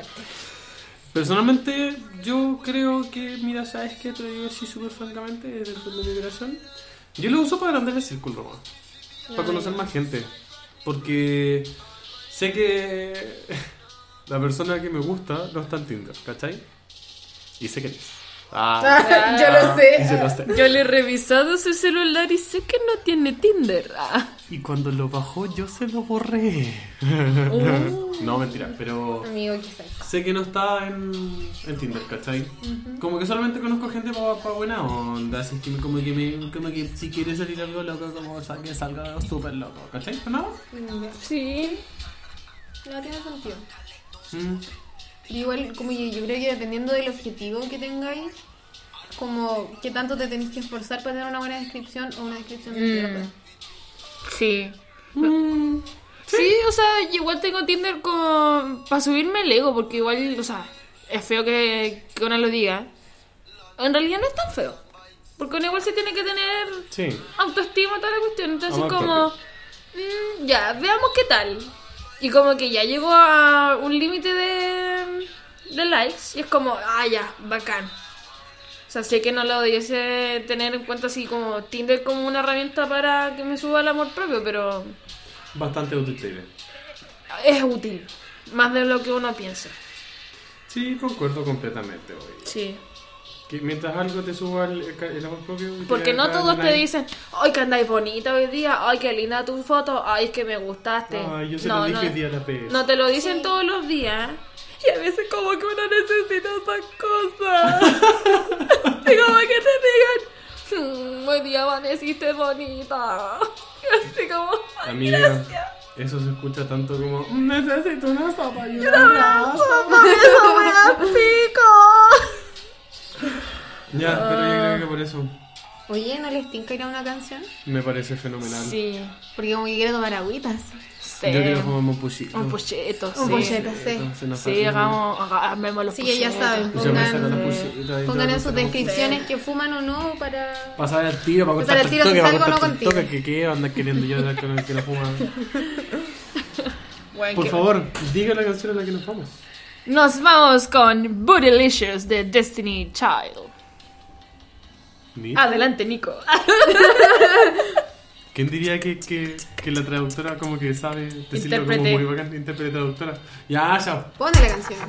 Personalmente, yo creo que, mira, ¿sabes qué? Te digo así súper francamente, desde el fondo de mi corazón. Yo lo uso para agrandar el círculo, man. Para conocer más gente. Porque sé que la persona que me gusta no está en Tinder, ¿cachai? Y sé que es. Ah, Yo lo sé. Yo le he revisado su celular y sé que no tiene Tinder. Ah. Y cuando lo bajó, yo se lo borré. no, mentira, pero. Amigo, quizás. Sé que no está en, en Tinder, ¿cachai? Como que solamente conozco gente para buena onda, así que como que, me, como que si quieres salir algo loco, como que salga súper loco, ¿cachai? ¿Pero no? Sí. No tiene sentido. Mm, Igual, como yo, yo creo que dependiendo del objetivo que tengáis, como qué tanto te tenéis que esforzar para tener una buena descripción o una descripción de Mm. mierda. Sí. Sí, o sea, yo igual tengo Tinder como para subirme el ego, porque igual, o sea, es feo que, que uno lo diga. En realidad no es tan feo. Porque uno igual se tiene que tener sí. autoestima toda la cuestión. Entonces Amor como, mm, ya, veamos qué tal. Y como que ya llegó a un límite de, de likes y es como, ah, ya, bacán. O sea, sé que no lo debiese tener en cuenta así como Tinder como una herramienta para que me suba el amor propio, pero Bastante utilible. es útil. Más de lo que uno piensa. Sí, concuerdo completamente, hoy. Sí. Que mientras algo te suba el, el amor propio... Porque no todos te dicen, ay, que andáis bonita hoy día, ay, qué linda tu foto, ay, que me gustaste. Ay, yo se no, lo dije no, día la PS. no te lo dicen todos los días. Y a veces como que uno necesita esas cosas. y como que te digan, "Mm, hoy día amaneciste bonita. Y así como, ay, Amiga, gracias. eso se escucha tanto como... Necesito una sopa y un abrazo. Eso me da pico. Ya, pero yo creo que por eso Oye, ¿no les tinca ir a una canción? me parece fenomenal. Sí. Porque como que quiero tomar agüitas. sí. Yo quiero fumar un puchito. Un puchito, sí. Un puchito, sí. Sí, hagamos, hagamos los Así que ya saben, pongan, pongan en sus descripciones que fuman o no para... Pasar el tiro para contar el tiro si salgo o no contigo. toque, que qué andas queriendo yo con el que la fuma. Bueno, Por favor, diga la canción en la que nos vamos. Nos vamos con Bootylicious de Destiny Child. Ni- Adelante, Nico. ¿Quién diría que, que, que la traductora como que sabe decirlo como Intérprete. muy bacán? Intérprete traductora. Ya, ya. Pone la canción.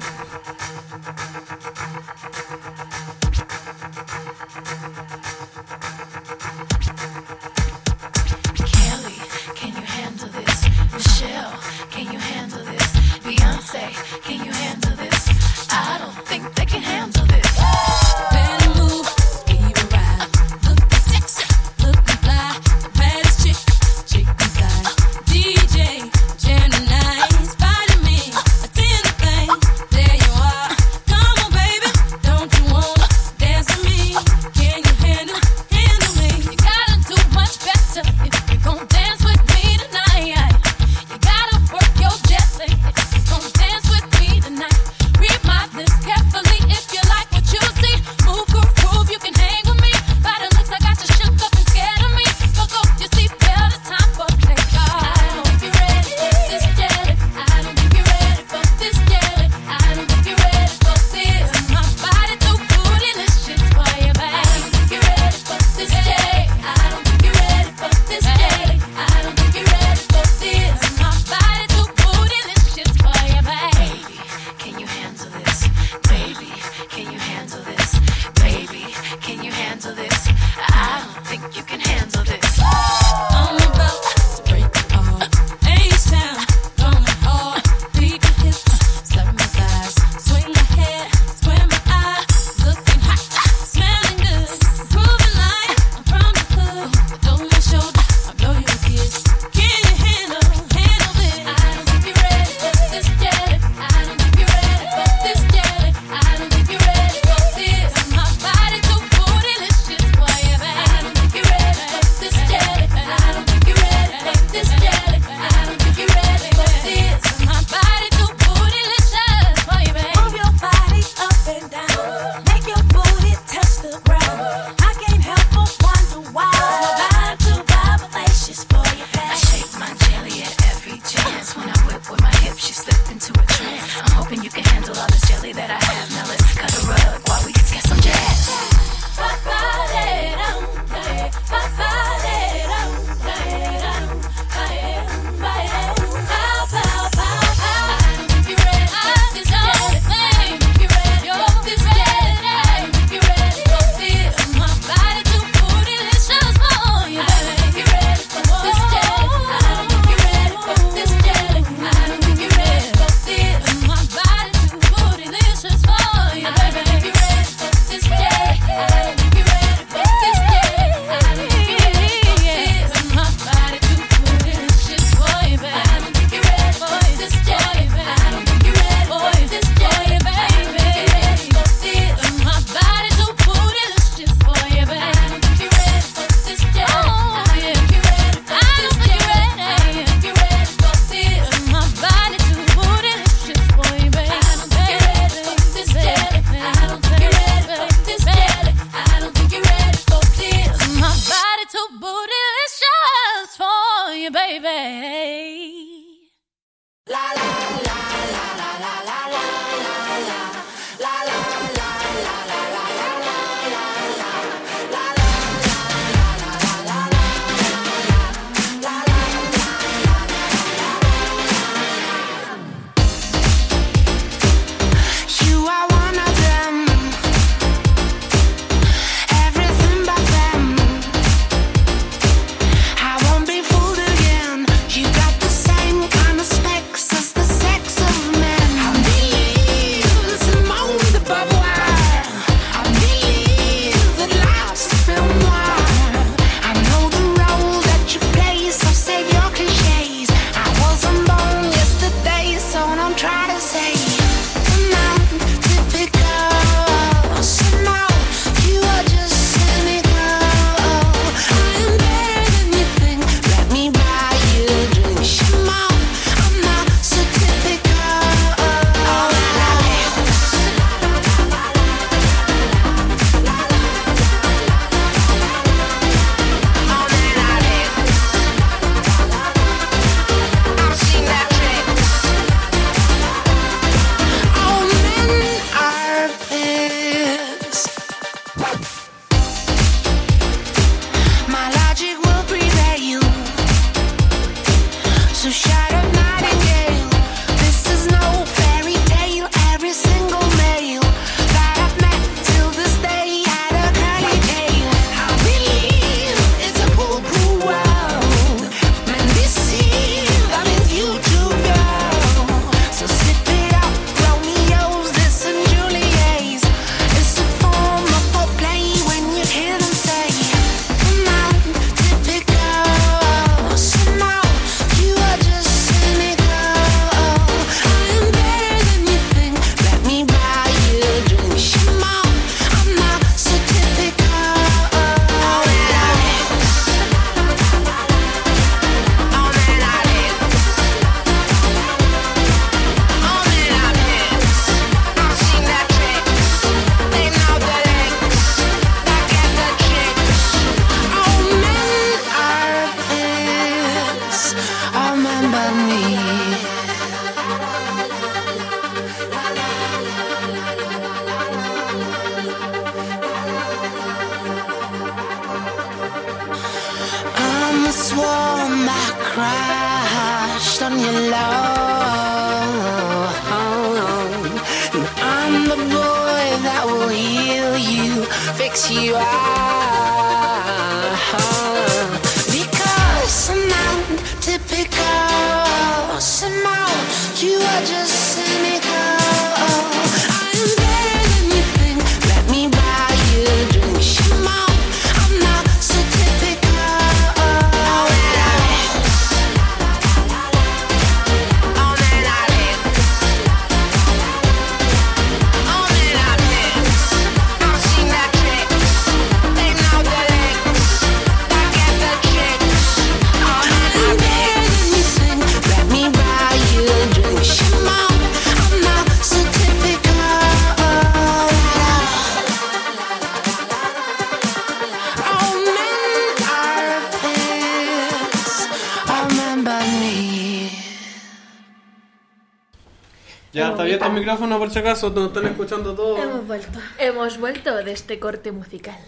Micrófono por si acaso, nos están escuchando todos. Hemos vuelto. Hemos vuelto de este corte musical.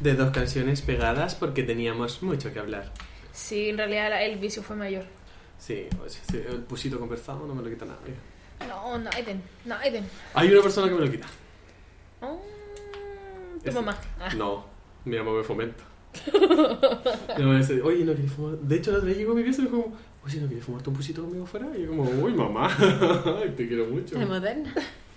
De dos canciones pegadas porque teníamos mucho que hablar. Sí, en realidad el vicio fue mayor. Sí, oye, sí, el pusito conversado no me lo quita nadie. No, Naiden, Naiden. Hay una persona que me lo quita. Oh, tu Ese. mamá. Ah. No, mi mamá me fomenta. Oye, ¿no fumar? De hecho, la otra vez llegó a mi pieza y me dijo, oye, ¿no quieres fumarte un pusito conmigo fuera? Y yo como, uy, mamá, te quiero mucho. Es moderna.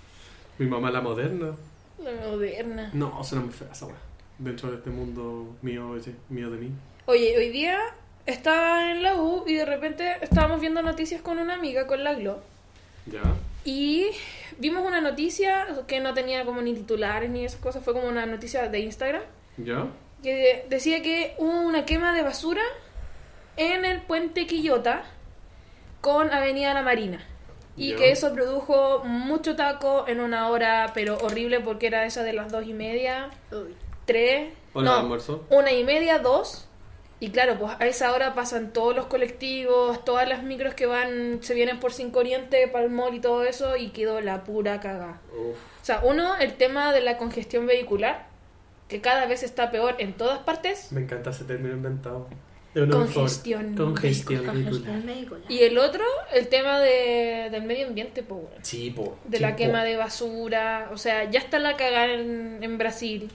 Mi mamá la moderna. La moderna. No, suena muy fea esa weá. Dentro de este mundo mío, oye, mío de mí. Oye, hoy día estaba en la U y de repente estábamos viendo noticias con una amiga, con la Glo. ¿Ya? Y vimos una noticia que no tenía como ni titulares ni esas cosas, fue como una noticia de Instagram, ¿Ya? Que decía que hubo una quema de basura en el puente Quillota con Avenida La Marina. Y que eso produjo mucho taco en una hora, pero horrible porque era esa de las dos y media, Uy. tres, Hola, no, almuerzo. una y media, dos. Y claro, pues a esa hora pasan todos los colectivos, todas las micros que van, se vienen por Cinco Oriente, Palmol y todo eso, y quedó la pura caga. Uf. O sea, uno, el tema de la congestión vehicular, que cada vez está peor en todas partes. Me encanta ese término inventado. Congestión. Congestión. Y el otro, el tema de, del medio ambiente, pues, bueno, Sí, po. de Sí, la po. quema de basura. O sea, ya está la cagada en, en Brasil,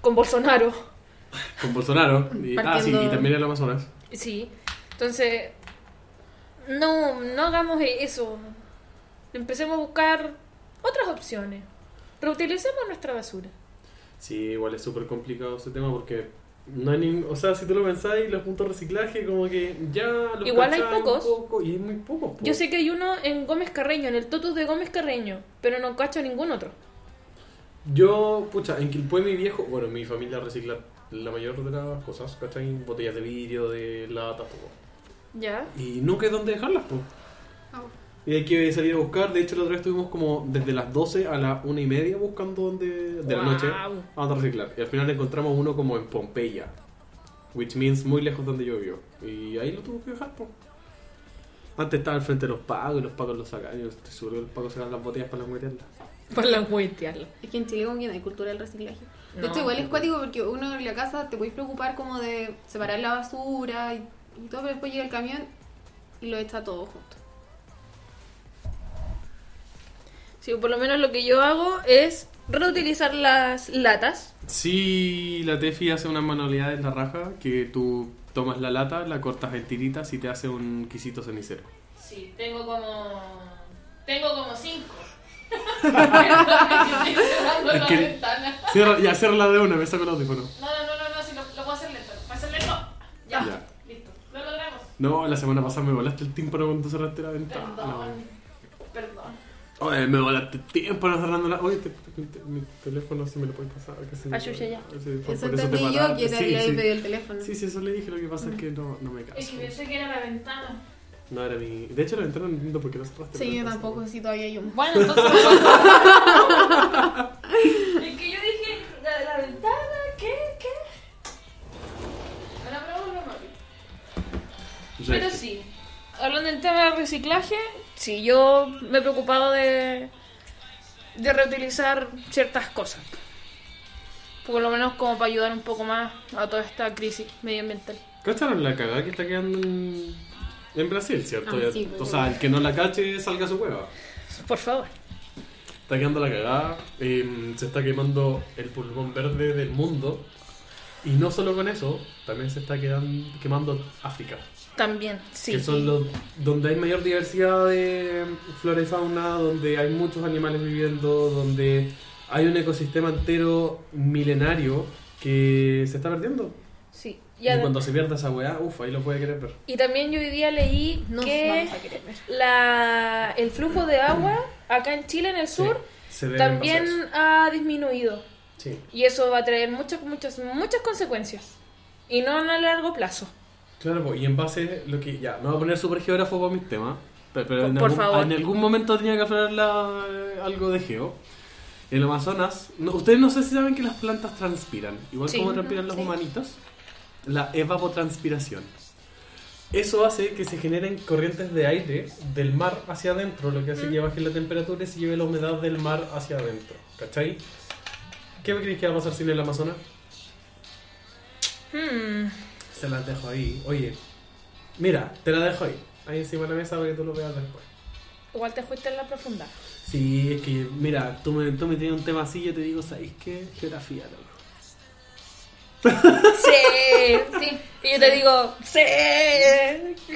con Bolsonaro. Con Bolsonaro. Y, ah, sí, y también el Amazonas. Sí, entonces no, no hagamos eso. Empecemos a buscar otras opciones. Reutilicemos nuestra basura. Sí, igual es súper complicado ese tema porque no hay ni... O sea, si tú lo pensáis, los puntos de reciclaje como que ya... Los Igual hay pocos. poco, y hay muy pocos. po. Yo sé que hay uno en Gómez Carreño, en el Totus de Gómez Carreño, pero no cacho ningún otro. Yo, pucha, en Quilpué mi viejo... Bueno, mi familia recicla la mayor de las cosas, ¿cachai? Botellas de vidrio, de lata, todo. ¿Ya? Y nunca hay dónde dejarlas, pues. Ah, Y hay que salir a buscar. De hecho, la otra vez estuvimos como desde las 12 a las 1 y media buscando dónde, de la noche a reciclar. Y al final encontramos uno como en Pompeya. Which means muy lejos donde yo vivo. Y ahí lo tuve que dejar, pues. Antes estaba al frente de los pagos y los pagos los sacan. Yo estoy seguro que los pagos sacan las botellas para las meterlas. Para la huetearla. Es que en Chile como que no hay cultura del reciclaje. No, de hecho, igual es cuático porque uno en la casa te puedes preocupar como de separar la basura y, y todo, pero después llega el camión y lo echa todo junto. Sí, por lo menos lo que yo hago es reutilizar las latas. Sí, la Tefi hace una manualidad en la raja que tú tomas la lata, la cortas en tiritas y te hace un quisito cenicero. Sí, tengo como. Tengo como cinco. Es que- Cierra, ya, cierra la de una, me saco el audífono. No, no, no, no, no, si lo, lo puedo hacer lento. Para hacer lento. Ya. Ya. Listo. Lo logramos. No, la semana pasada me volaste el tímpano cuando cerraste la ventana. Perdón. Perdón. Oye, me volaste el tímpano cerrando la... Oye, te- te- te- mi teléfono si me lo puedes pasar. Que se me- chucha, ya. Sí, por- Eso por te yo que te Sí, había sí. pedido el teléfono. Sí, sí, eso le dije. Lo que pasa es que no, no me Es caso. que pensé que era la ventana. No era mi... De hecho, la ventana no entiendo por qué no cerraste. Sí, yo tampoco, si todavía hay un... Bueno, entonces. es que yo dije, ¿la, la ventana? ¿Qué? ¿Qué? Ahora probamos lo malo. Pero sí, hablando del tema del reciclaje, sí, yo me he preocupado de, de reutilizar ciertas cosas. Por lo menos como para ayudar un poco más a toda esta crisis medioambiental. ¿Cacharon la cagada que está quedando en, En Brasil, ¿cierto? Ah, sí, o sea, el que no la cache salga a su cueva. Por favor. Está quedando la cagada. eh, se está quemando el pulmón verde del mundo. Y no solo con eso, también se está quedan- quemando África. También, sí. Que son los donde hay mayor diversidad de flora y fauna, donde hay muchos animales viviendo, donde hay un ecosistema entero milenario que se está perdiendo. Sí. Y, cuando se pierda esa weá, uff, ahí lo puede querer ver. y también yo hoy día leí No que la, el flujo de agua acá en Chile, en el sur, también ha disminuido. Sí. Y eso va a traer muchas, muchas, muchas consecuencias. Y no a largo plazo. Claro, po, y en base a lo que. Ya, me voy a poner súper geógrafo para mis temas. Pero, pero Por- en, por algún, favor. en algún momento tenía que aflorar la- algo de geo. En el Amazonas, no- ustedes no sé si saben que las plantas transpiran, igual Sí. como transpiran los Sí. humanitos. La evapotranspiración. Eso hace que se generen corrientes de aire del mar hacia adentro, lo que hace que baje la temperatura y se lleve la humedad del mar hacia adentro. ¿Cachai? ¿Qué me crees que va a pasar sin el Amazonas? Hmm. Se las dejo ahí. Oye, mira, te la dejo ahí. Ahí encima de la mesa para que tú lo veas después. Igual te fuiste en la profunda. Sí, es que, mira, tú me, tú me tienes un tema así y yo te digo, ¿sabéis qué? Geografía, loco. Sí, sí. Y yo te digo, sí,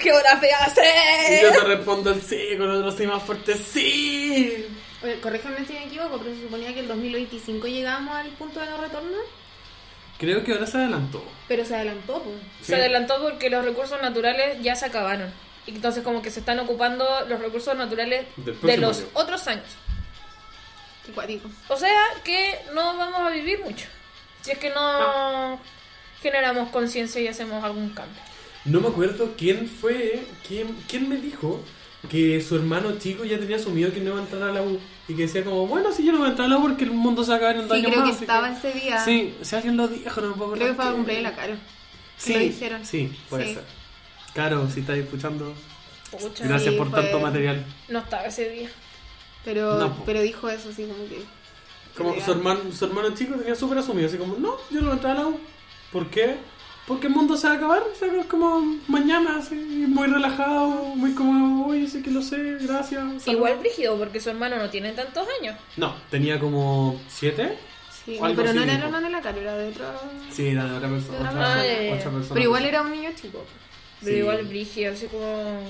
geografía, Y yo sí. te respondo el sí, con otro sí más fuerte, sí. Oye, corrígeme si me equivoco, pero se suponía que el 2025 llegamos al punto de no retorno, Creo que ahora se adelantó. pero se adelantó, pues. Se adelantó porque los recursos naturales ya se acabaron. Y entonces como que se están ocupando los recursos naturales de los año. otros años. O sea que no vamos a vivir mucho. Si es que no generamos conciencia y hacemos algún cambio. No me acuerdo quién fue, quién, quién me dijo que su hermano chico ya tenía asumido que no iba a entrar a la U. Y que decía como, bueno, si yo no voy a entrar porque el mundo se va a acabar en dos Sí, años creo que más, estaba ese día. Sí, si alguien lo dijo, no me puedo Creo que fue a cumpleaños la cara. Sí, lo dijeron. sí, puede Sí. ser. Caro, si estáis escuchando, Pucha, gracias Sí, por fue- tanto material. no estaba ese día. Pero, No, pero dijo eso así como que. Como su hermano, su hermano chico tenía súper asumido, así como, no, yo no voy a entrar a la U. ¿Por qué? Porque el mundo se va a acabar, se va a acabar como mañana, así, muy relajado, muy como, oye, sí que lo sé, gracias. saludos". Igual brígido porque su hermano no tiene tantos años. No, tenía como siete. Sí, Algo pero no era el hermano de la cara, era de otro. Sí, era de otra persona. De otra otra, otra. Pero igual era un niño chico. Pero Sí. igual brígido, así como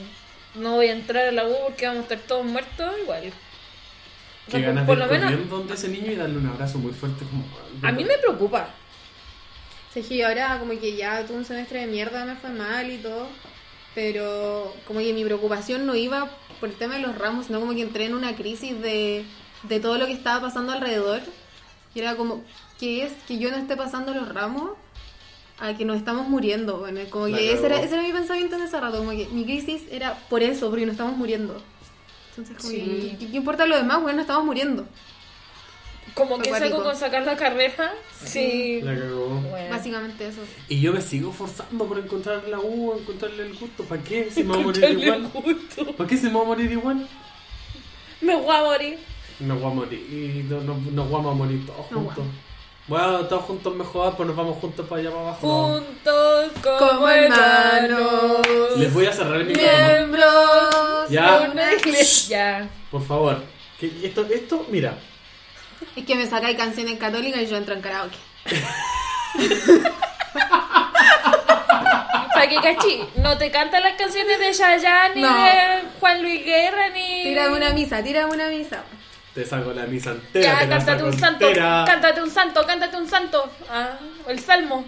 no voy a entrar a la U porque vamos a estar todos muertos, igual. O Qué sea, ganas por de lo ir menos donde ese niño y darle un abrazo muy fuerte como... a mí me preocupa. O sea, es que yo ahora como que ya tuve un semestre de mierda, me fue mal y todo. Pero como que mi preocupación no iba por el tema de los ramos, sino como que entré en una crisis de, de todo lo que estaba pasando alrededor. Y era como, ¿qué es que yo no esté pasando los ramos? A que nos estamos muriendo. Bueno, como que ese era, ese era mi pensamiento en ese rato. Como que mi crisis era por eso, porque nos estamos muriendo. Entonces, como Sí. que, ¿qué, qué importa lo demás? Bueno, nos estamos muriendo. Como que saco con sacar la carrera. Sí. La cagó. Bueno. Básicamente eso. Y yo me sigo forzando por encontrar la U, encontrarle el gusto. ¿Para qué? Si me voy a morir igual. ¿Para qué si me voy a morir igual? Me voy a morir. Nos vamos a morir. Y no- no- nos vamos a morir todos Nos juntos. Bueno, todos juntos mejor, pues nos vamos juntos para allá para abajo. No. Juntos como, Como hermanos. Les voy a cerrar el micrófono. Miembros. Ya. de Una iglesia. Por favor. Que esto, esto, mira. Es que me sacáis canciones católicas y yo entro en karaoke. Para que cachi, no te cantan las canciones de Chayanne ni No. de Juan Luis Guerra ni. Tírame una misa, tírame una misa. Te saco la misa entera. Ya, te la cántate saco un santo, entera. cántate un santo, cántate un santo. Ah, el salmo.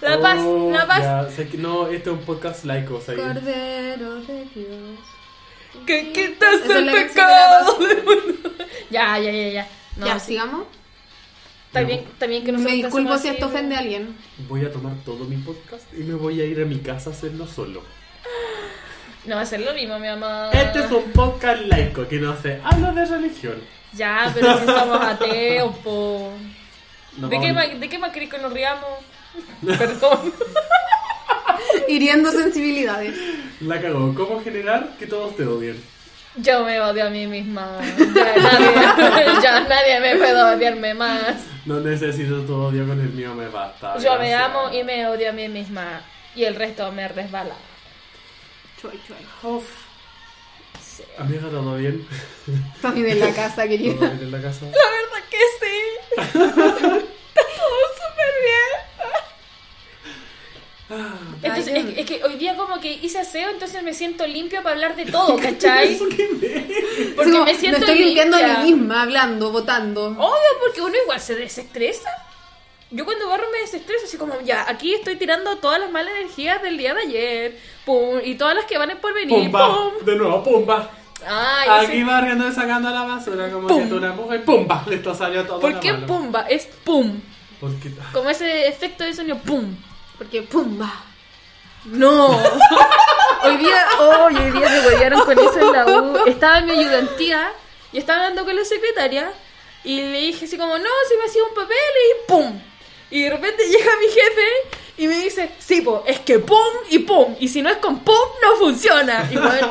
La paz, Oh, la paz. ya, sé que no, este es un podcast laico, o sea, Cordero de Dios. Que quitas es el canción pecado. Ya, ya, ya, ya. No, ya, sí. sigamos. También, también que Me nosotros disculpo si esto ofende a ¿no? alguien. voy a tomar todo mi podcast y me voy a ir a mi casa a hacerlo solo. No va a ser lo mismo, mi amor. Este es un podcast laico que no se habla de religión. Ya, pero si somos ateos, po. No ¿De, qué ¿De qué que nos riamos? Perdón. Hiriendo sensibilidades. La cagó. ¿Cómo generar que todos te odien? Yo me odio a mí misma. Ya nadie, ya nadie me puede odiarme más. No necesito tu odio con el mío, me basta. Yo me amo y me odio a mí misma. Y el resto me resbala. Chuay, chuay. Uf. Amiga, ¿todo bien? También en la casa, ¿Todo querida. bien en la casa? La verdad que sí. Está todo súper bien. Entonces, Ay, es, es que hoy día como que hice aseo, entonces me siento limpia para hablar de todo, ¿cachai? Porque como, me siento estoy limpiando a mí misma, hablando, votando. Obvio, porque uno igual se desestresa. Yo cuando barro me desestreso, así como, ya, aquí estoy tirando todas las malas energías del día de ayer, pum, y todas las que van a por venir, ¡Pumba! pum. De nuevo, ¡pumba! Ay, Aquí barriendo y sacando la basura como Pum. que tú una mujer. ¡Pumba! Listo, salió todo. ¿Por qué pumba? Es pum. Porque. Como ese efecto de sonido, pum. Porque, pumba. No. hoy día, hoy día me huevearon con eso en la U. Estaba mi ayudantía y estaba hablando con la secretaria y le dije así como, no, si me hacía un papel y pum. Y de repente llega mi jefe y me dice, sí, po, es que pum y pum. Y si no es con pum, no funciona. Y bueno,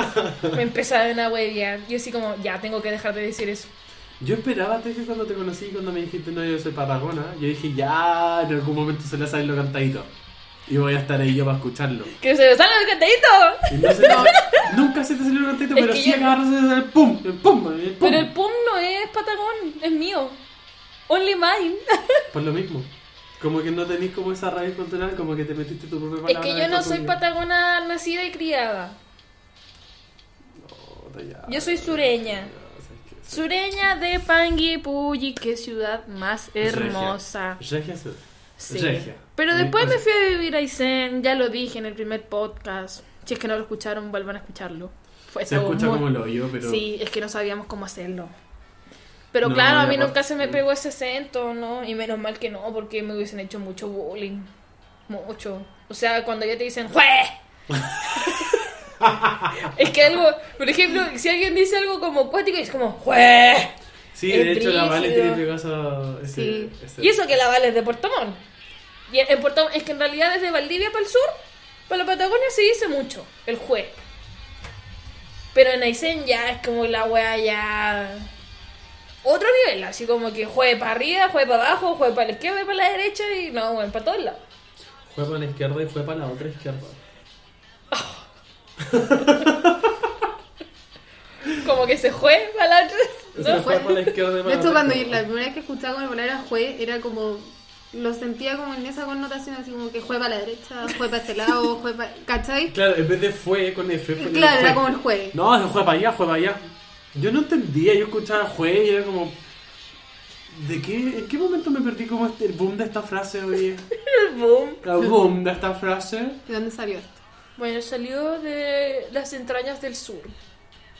me empezaron a huevear. Yo así como, ya, tengo que dejar de decir eso. Yo esperaba, te dije cuando te conocí, cuando me dijiste no, yo soy Patagona. Yo dije, ya, en algún momento se le sale lo cantadito. Y voy a estar ahí yo para escucharlo. Que se me sale el cantadito. Y no se- nunca se te salió el cantadito, Es pero sí yo- agarras el pum, el pum, el pum. Pero el pum no es patagón, es mío. Only mine. Por lo mismo. Como que no tenés como esa raíz cultural, como que te metiste tu propia Es palabra. que yo no soy patagona nacida y criada. Puta, ya. Yo soy sureña. Sureña de Panguipulli, qué ciudad más hermosa. Regia. Sí. Regia. Pero después me fui a vivir a Aysén, ya lo dije en el primer podcast. Si es que no lo escucharon, vuelvan a escucharlo. Fue Se escucha muy- como lo oyo, pero. Sí, es que no sabíamos cómo hacerlo. Pero No, claro, a mí nunca se me pegó ese acento, ¿no? Y menos mal que no, porque me hubiesen hecho mucho bullying. Mucho. O sea, cuando ya te dicen ¡Jue! es que algo, por ejemplo, si alguien dice algo como cuático, es como ¡Jue! Sí, de hecho, la Vale tiene pegado ese. Sí. ese- Y eso que la Vale es de Puerto Montt. Y en Puerto Montt- es que en realidad desde Valdivia para el sur, para la Patagonia se dice mucho, el jue. Pero en Aysén ya es como la wea ya... Otro nivel, así como que juegue para arriba, juegue para abajo, juegue para la izquierda y para la derecha y no, bueno, para todos lados. Fue para la izquierda y fue para la otra izquierda. Como que se juegue para la otra. Se ¿no? fue para la izquierda De la hecho, cuando yo- la primera vez que escuchaba como la palabra jue, era como. Lo sentía como en esa connotación, así como que jue para la derecha, jue para este lado, jue para. ¿Cachai? Claro, en vez de fue con F, fue Claro, era como el jue. No, se fue para allá, fue para allá. Yo no entendía, yo escuchaba jue y era como. ¿De qué? ¿En qué momento me perdí como este, el boom de esta frase, oye? El boom. El boom de esta frase. ¿De dónde salió esto? Bueno, salió de las entrañas del sur.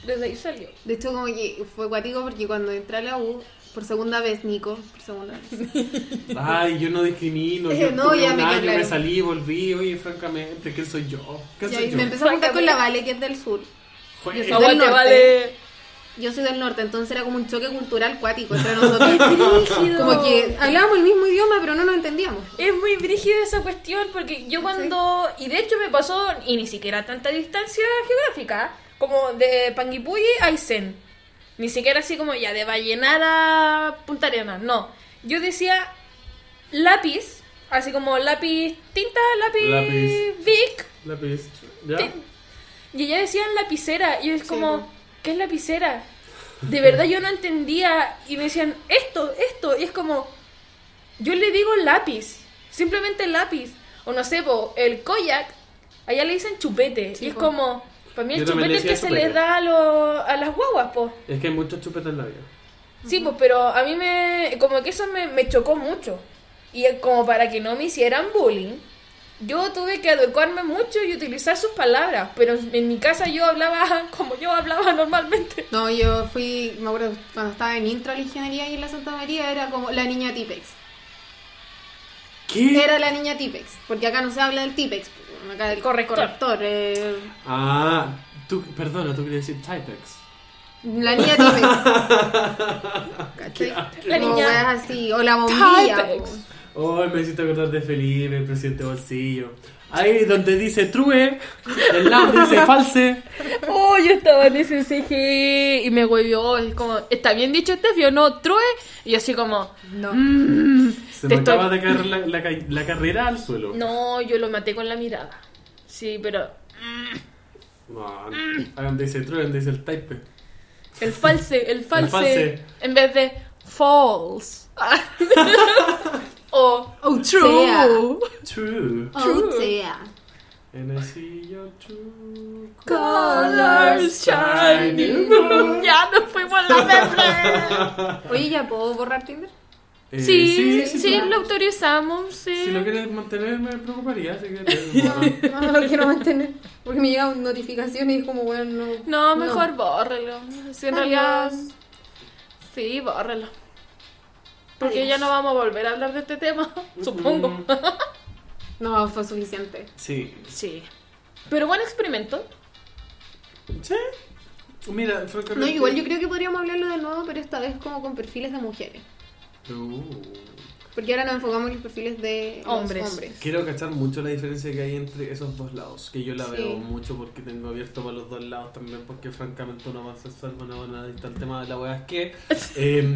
Desde ahí salió. De hecho, como que fue cuático porque cuando entré a la U, por segunda vez, Nico, por segunda vez. Ay, yo no discrimino. Yo no, ya me año, claro. me salí, volví, oye, francamente, ¿qué soy yo? ¿Qué soy yo? me empezó a juntar con la Vale, que es del sur. Jue- yo soy del norte. vale. Yo soy del norte, entonces era como un choque cultural cuático entre nosotros. Como que hablábamos el mismo idioma, pero no nos entendíamos. Es muy brígida esa cuestión porque yo cuando... Y de hecho me pasó, y ni siquiera tanta distancia geográfica, como de Panguipulli a Aysén. Ni siquiera así como ya de Vallenar a Punta Arenas, no. Yo decía lápiz, así como lápiz tinta, lápiz, Lápiz. Vic, Lápiz, ¿ya? Tin- Y ella decían lapicera. Y yo es Sí, como. ¿qué es lapicera? De verdad yo no entendía. Y me decían, esto, esto. Y es como, yo le digo lápiz. Simplemente lápiz. O no sé, po, el koyak. Allá le dicen chupete. Sí, y es po. como, para mí el chupete es que se les da a, lo- a las guaguas, po. Es que hay muchos chupetes en la vida. Sí, pues, pero a mí me. Como que eso me, me chocó mucho. Y como para que no me hicieran bullying, yo tuve que adecuarme mucho y utilizar sus palabras. Pero en mi casa yo hablaba como yo hablaba normalmente. No, yo fui, me acuerdo, cuando estaba en intro a la ingeniería y en la Santa María, era como la niña Tipex. ¿Qué? Era la niña Tipex, porque acá no se habla del Tipex, acá del Corrector. corrector. eh, Ah, tú, perdona, tú querías decir Typex. la niña. ¿Cachai? La niña weas así, o la bombilla. Typex. Oh, me hiciste acordar de Felipe, el presidente Bolsillo. Ahí donde dice true, el lado dice false. Oh, yo estaba en ese CG y me huevió. Es como, ¿está bien dicho este o no? True. Y yo así como, No. "Mm". Se me estoy- acaba de caer la, la ca- la carrera al suelo. no, yo lo maté con la mirada. Sí, pero. No, donde dice true, donde dice el type. El false, el false. false. En vez de false. o Oh, true. True. Oh, sea. And I see your true Colors shining. ya nos fuimos a la bebé. Oye, ¿ya puedo borrar Tinder? Eh, Sí, sí, sí, lo autorizamos, sí. Si lo quieres mantener, me preocuparía. Así que te- No, no lo quiero mantener. Porque me llegan notificaciones y es como, bueno, no. No, mejor bórrelo. Si en realidad. Sí, bórrelo. Porque Adiós. ya no vamos a volver a hablar de este tema, supongo. No, fue suficiente. Sí. Sí. Pero buen experimento. Sí. Mira, No, francamente. igual yo creo que podríamos hablarlo de nuevo, pero esta vez como con perfiles de mujeres. Uh. Porque ahora nos enfocamos en los perfiles de los Hombres. hombres. Quiero cachar mucho la diferencia que hay entre esos dos lados, que yo la Sí. veo mucho porque tengo abierto para los dos lados también, porque francamente uno va a ser salvo, no van a el tema de la weá es que em,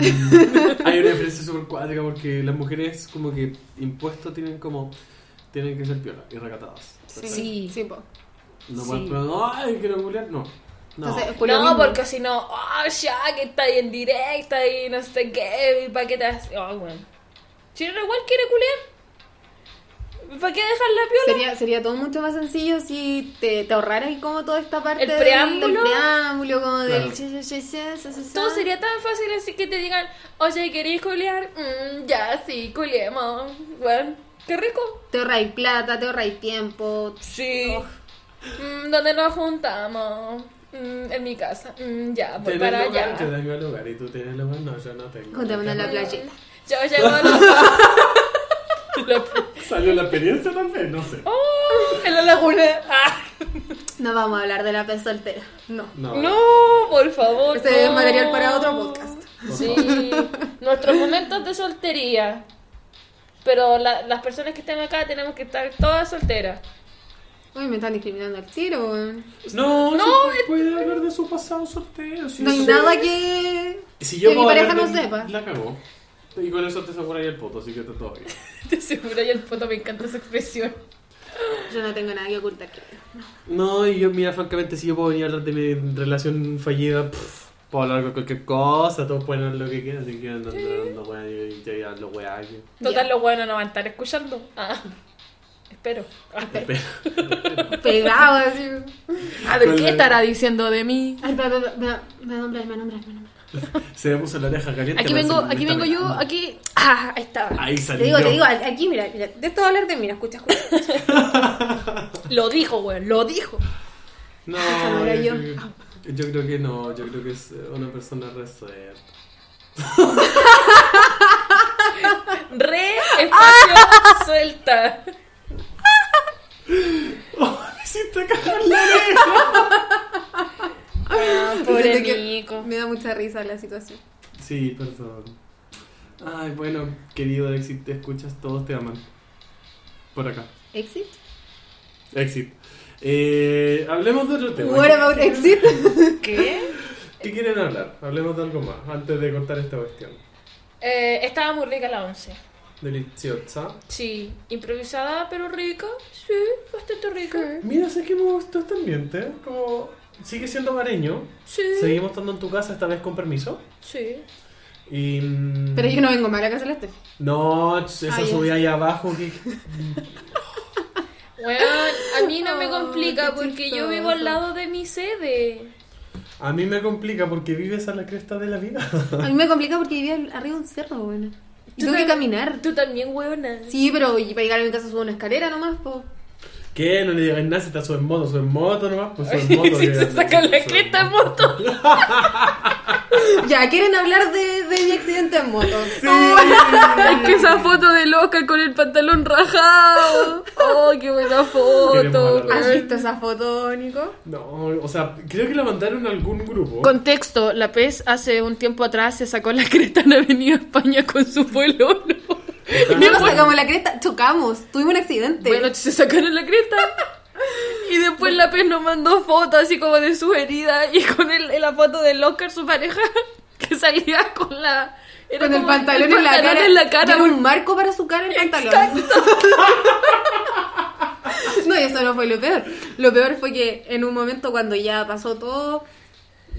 hay una diferencia súper cuádrica porque las mujeres como que impuestos tienen como, tienen que ser piolas y recatadas. Sí. Sí, po. No Sí. pueden, pero, ay, quiero culiar, no. No. Entonces, por no, mismo. porque si no, oh, ya que está ahí en directa y no sé qué, ¿y para qué te haces? Oh, bueno. Si uno igual quiere culiar, ¿para qué dejarla piola? Sería, sería todo mucho más sencillo si te, te ahorraras como toda esta parte El del- preámbulo. del preámbulo, como Claro. del che, che, che. Todo sería tan fácil así que te digan, oye, ¿queréis culiar? Mm, ya, sí, culiemos. Bueno, qué rico. Te ahorráis plata, te ahorráis tiempo. Sí. Mm, ¿Dónde nos juntamos? Mm, en mi casa. Mm, ya, voy Tienes para lugar, allá. Yo tengo lugar y tú tienes lugar, no, yo no tengo. Juntémonos en la playita. Yo llego a la... La- ¿Salió la experiencia también? No sé. Oh, en la laguna. Ah. No vamos a hablar de la pez soltera. No. No. No, por favor. Ese es no. material para otro podcast. Sí, nuestros momentos de soltería. Pero la- las personas que estén acá tenemos que estar todas solteras. Uy, me están discriminando al tiro, weón. No, No, no puede hablar de su pasado soltero. si No hay nada que. Si yo que mi pareja no de- sepa. La cagó. Y con eso te asegura el poto, así que está todo bien. Te seguro y el foto me encanta esa expresión. Yo no tengo nada que ocultar. creo. No, y yo, mira, francamente, si yo puedo venir a hablar de mi relación fallida, pff, puedo hablar de cualquier cosa, todos pueden hablar lo que quieran, así que ando, weá, yo yo ya hablo weá aquí. Total, Ya. los buenos no escuchando. Ah. Ah. Pegado así. A ver, ¿qué estará diciendo de mí? Ay, me, me, me, me nombras, me nombras, me nombras. Se me puso la oreja caliente. Aquí vengo, aquí vengo yo, aquí. Ah, ahí estaba. Ahí Te salí digo, te digo, aquí mira, mira, de esto hablar de mira, escucha, escucha. Lo dijo, güey, lo dijo. No, yo, yo. que- yo creo que no, yo creo que es eh, una persona resuelta. Re espacio suelta. ¡Oh, me hiciste cagar la oreja! Ah, pobre Nico. Me da mucha risa la situación. Sí, perdón. Ay, bueno, querido Exit, te escuchas, todos te aman. Por acá. ¿Exit? Exit. Eh, hablemos de otro tema. What about exit? ¿Qué? ¿Qué quieren hablar? Hablemos de algo más antes de contar esta cuestión. Eh, estaba muy rica la once. Deliciosa. Sí, improvisada pero rica. Sí, bastante rica. Mira, sé que me gustó este ambiente. Como sigue siendo hogareño. Sí. Seguimos estando en tu casa, esta vez con permiso. Sí. Y. mm, Pero yo no vengo mal a casa de la Steffi. No, esa ya. subida ahí abajo. Que... Bueno, a mí no me Ay, complica porque yo vivo al lado de mi sede. A mí me complica porque vives a la cresta de la vida. A mí me complica porque vivía arriba de un cerro, bueno. Y Tú tengo que caminar. Tú también, huevona. Sí, pero para llegar a mi casa subo una escalera nomás, po. ¿Qué? No le digas nada si está su en moto, su en moto nomás. Pues su en moto. Si se sacan la cresta en moto. Ya, ¿quieren hablar de, de mi accidente en moto? Es que esa foto del Oscar con el pantalón rajado. Oh, qué buena foto. ¿Has visto esa foto, Nico? No, o sea, creo que la mandaron a algún grupo. Contexto, la PES hace un tiempo atrás se sacó la cresta en Avenida España con su vuelo. No nos sacamos la cresta, chocamos, tuvimos un accidente. Bueno, se sacaron la cresta. Y después la PES nos mandó fotos así como de sus heridas y con el, la foto del Oscar, su pareja, que salía con la... era con el pantalón, el en la cara. en la cara, un marco para su cara el pantalón. No, y eso no fue lo peor. Lo peor fue que en un momento cuando ya pasó todo,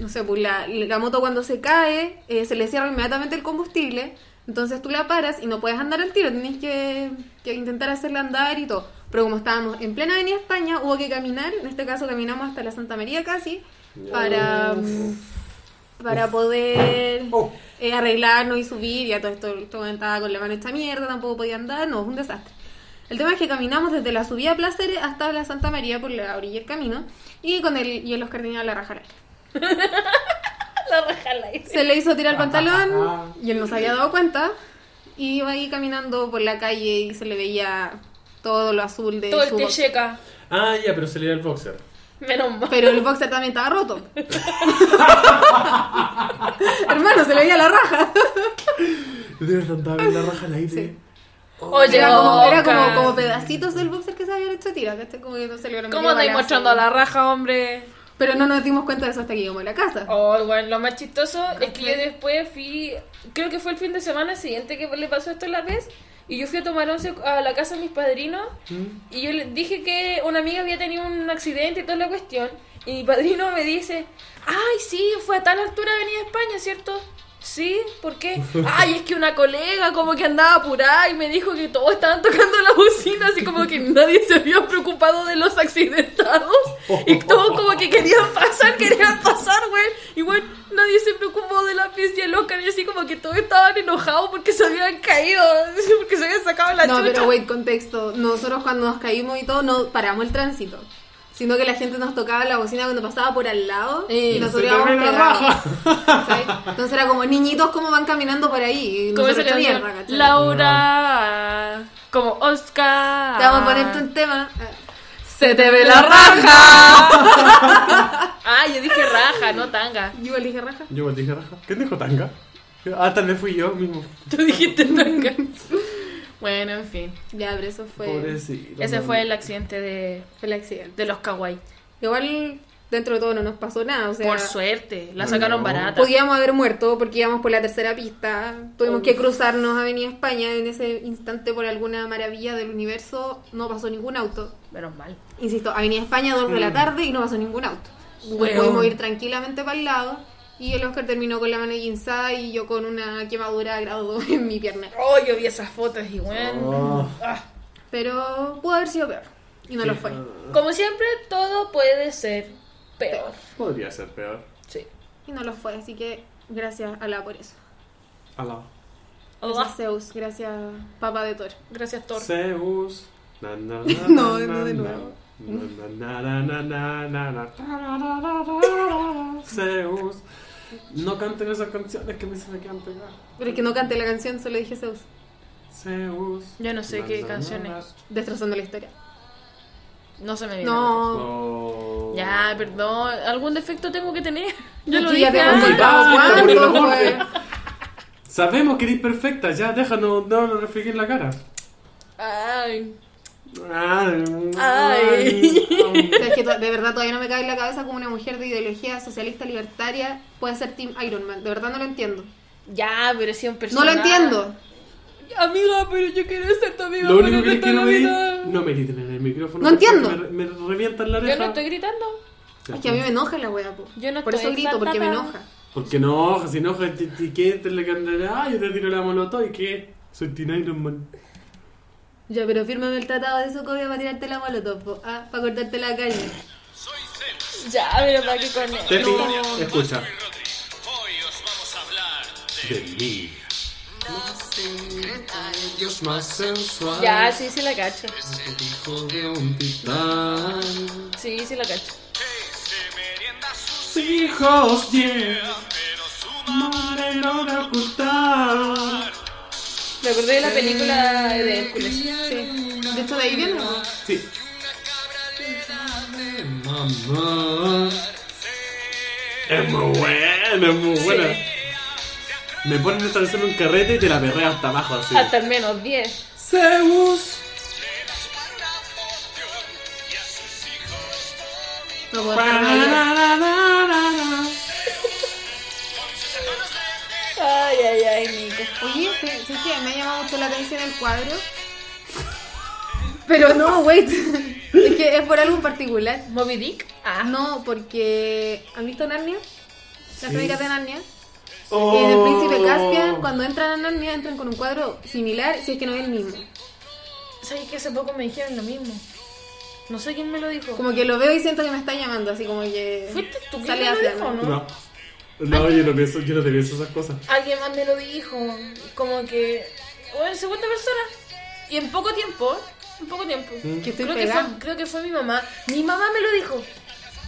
no sé, pues la, la moto cuando se cae, eh, se le cierra inmediatamente el combustible. Entonces tú la paras y no puedes andar al tiro, tienes que, que intentar hacerla andar y todo. Pero como estábamos en plena Avenida España, hubo que caminar, en este caso caminamos hasta la Santa María casi, para, mm, para poder Oh. eh, arreglarnos y subir. Ya todo esto, todo estaba con la mano esta mierda, tampoco podía andar, no, fue un desastre. El tema es que caminamos desde la subida a Placeres hasta la Santa María por la orilla del camino y con el y el Oscar tenía la raja al aire. La raja al aire. Se le hizo tirar el pantalón y él no se había dado cuenta. Y iba ahí caminando por la calle y se le veía todo lo azul de Todo el boxer. Ah, ya, pero salía el boxer. Menos mal. Pero el boxer también estaba roto. Hermano, se le veía la raja. De verdad la raja al aire. Sí. Oye, Era como, era como, pedacitos del boxer que se habían hecho tirar. ¿cachai? Como que no se le ¿Cómo andáis mostrando la raja, hombre? Pero no nos dimos cuenta de eso hasta que llegamos a la casa. Oh, bueno, lo más chistoso es que yo después fui, creo que fue el fin de semana siguiente que le pasó esto la vez, y yo fui a tomar once a la casa de mis padrinos, y yo les dije que una amiga había tenido un accidente y toda la cuestión, y mi padrino me dice, ay, sí, fue a tal altura de Avenida España, ¿cierto? Sí, ¿por qué? Ay, es que una colega como que andaba apurada y me dijo que todos estaban tocando la bocina, así como que nadie se había preocupado de los accidentados. Y todos como que querían pasar, querían pasar, güey. Y bueno, nadie se preocupó de la pieza y el Oscar y así como que todos estaban enojados porque se habían caído, porque se habían sacado la No, chucha. pero wait, contexto. Nosotros cuando nos caímos y todo, no paramos el tránsito. Sino que la gente nos tocaba la bocina cuando pasaba por al lado Eh, y nosotros se íbamos te ve la pegados, raja. ¿cachai? Entonces era como niñitos como van caminando por ahí. Y como canción, mierda, ¿cachai? Laura, como Oscar. Te vamos a ponerte un tema. Se te ve la raja. ah, yo dije raja, no tanga. Yo igual dije raja. Yo igual dije raja. ¿Quién dijo tanga? Ah, tal vez fui yo mismo. Tú dijiste tanga. bueno, en fin. Ya, pero eso fue, Pobrecito. Ese no. fue el accidente de, fue el accidente. de los kawaii. Igual, dentro de todo, no nos pasó nada. O sea, Por suerte, la sacaron No. barata. Podíamos haber muerto porque íbamos por la tercera pista. Tuvimos que cruzarnos Avenida España. En ese instante, por alguna maravilla del universo, no pasó ningún auto. Menos mal. Insisto, Avenida España, 2 de la tarde y no pasó ningún auto. Weón. Pudimos ir tranquilamente para el lado. Y el Oscar terminó con la mano guinzada y yo con una quemadura a grado 2 en mi pierna. Oh, yo vi esas fotos y bueno. Oh. Ah. Pero pudo haber sido peor. Y no lo fue. Como siempre, todo puede ser peor. Podría ser peor. Sí. Y no lo fue. Así que gracias a la por eso. Alá. Gracias Zeus. Gracias Papa de Thor. Gracias, Thor. Zeus. Na, na, na, No, na, no de na, nuevo. na, na, na, na, na, na, na. Zeus. No canten esas canciones que a mí se me quedan pegadas. Pero es que no canté la canción, solo dije Zeus. Zeus. Yo no sé qué canciones. Destrozando la historia. No se me viene. No. No. Ya, perdón. Algún defecto tengo que tener. Yo lo dije. Ah, Sabemos que eres perfecta, ya déjanos, no nos la cara. Ay. Ay. Ay. O sea, es que de verdad todavía no me cae en la cabeza como una mujer de ideología socialista libertaria puede ser Team Iron Man. De verdad no lo entiendo. Ya, pero si un No personaje. lo entiendo. Amiga, pero yo quiero ser tu amiga. Lo único que quiero pedir, no me griten en el micrófono. No entiendo. Me, me revientan la Yo oreja. no estoy gritando. Es que a mí me enoja la wea, po. Yo no Por estoy eso grito, porque me enoja. Porque no enoja, si enoja, ¿y qué? Te le cantaré, ah, yo te tiro la molotov y qué? Soy Teen Iron Man. Ya, pero fírmame el tratado de Sokovia para tirarte la molotov. Ah, para cortarte la calle. Ya, pero para qué con él. Tefi, No. escucha. Hoy os vamos a hablar de De mí. Dios más sensual. Ya, sí, sí la cacho. Hijo de un titán. Sí, sí la cacho. que hijos, yeah. pero su Madre no ocultar. Me acordé de la película de Hércules. Sí. De hecho, de ahí viene, po. Sí. Mamá. Es muy buena, es muy buena. Me ponen esta canción en un carrete y te la perrea hasta abajo así. Hasta el menos 10. Zeus. No puedo. Ay, ay, ay, Nico. Oye, ¿sabes qué? Me ha llamado mucho la atención el cuadro. Pero no, wait. Es que es por algo en particular. Moby Dick. Ah, No, porque. ¿Han visto Narnia? Las Sí. crónicas de Narnia. Oh. En el príncipe Caspian, cuando entran a Narnia, entran con un cuadro similar, si es que no es el mismo. ¿Sabes que hace poco me dijeron lo mismo? No sé quién me lo dijo. Como que lo veo y siento que me está llamando, así como que. ¿Fuiste tú sale me lo hacia dijo? No. No, yo no pienso, yo no te pienso esas cosas. Alguien más me lo dijo. Como que. Bueno, segunda persona. Y en poco tiempo. En poco tiempo. Mm. Que estoy creo, que pegada. fue, creo que fue mi mamá. Mi mamá me lo dijo.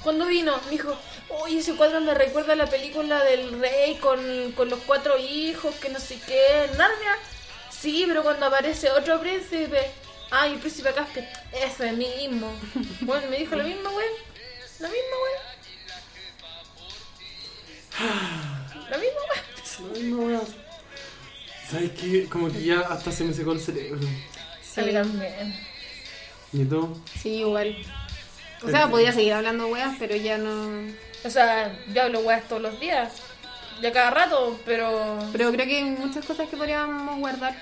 Cuando vino, me dijo, oye, ese cuadro me recuerda a la película del rey con, con los cuatro hijos, que no sé qué, Narnia. Sí, pero cuando aparece otro príncipe, ay, el príncipe Caspian, ese mismo. Bueno, me dijo lo mismo, güey. Lo mismo, güey. Lo mismo, güey. Ay, no, weón. ¿Sabes qué? Como que ya hasta se me secó el cerebro. A mí también. ¿Y tú? Sí, igual. O sea, podía seguir hablando weas, pero ya no. O sea, yo hablo weas todos los días. Ya cada rato, pero. Pero creo que hay muchas cosas que podríamos guardar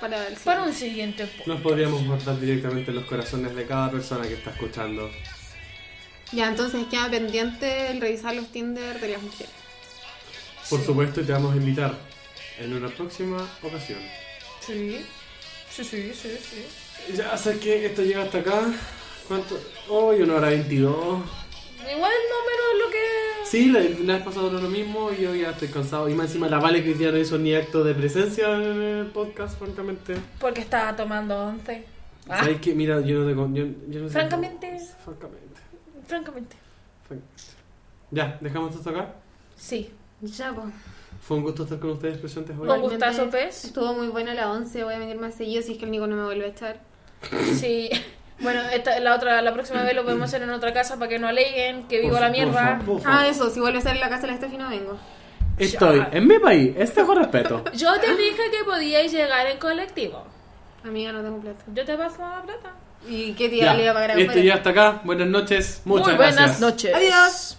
para el Para un siguiente. siguiente. po- Nos podríamos guardar directamente en los corazones de cada persona que está escuchando. Ya, entonces queda pendiente el revisar los Tinder de las mujeres. Por Sí. supuesto, y te vamos a invitar en una próxima ocasión. Sí. Sí, sí, sí, sí. Ya sé que esto llega hasta acá. ¿Cuánto? Hoy una hora 22. Igual más o menos lo que. Sí, la, la vez pasada era lo mismo y yo ya estoy cansado. Y más encima la Vale que hoy no hizo ni acto de presencia en el podcast, francamente. Porque estaba tomando once. Ah, ¿Sabes qué? Mira, yo no tengo... Yo, yo no sé- Francamente. Francamente. francamente. francamente. Ya, dejamos esto acá. Sí. Ya, pues. Fue un gusto estar con ustedes presentes hoy. Con gustazo, pez. Estuvo muy buena la 11, voy a venir más seguido si es que el Nico no me vuelve a echar. Sí. Bueno, esta, la otra, la próxima vez lo podemos hacer en otra casa para que no aleguen que vivo la Por mierda. favor, por favor. Ah, eso, si vuelve a ser en la casa de la Steffi no vengo. Estoy en mi país, este con respeto. Yo te dije que podíais llegar en colectivo. Amiga, no tengo plata. Yo te paso la plata. ¿Y qué día Ya, le iba a pagar a esto ya hasta acá. Buenas noches. Muchas Muy gracias. buenas noches. Adiós.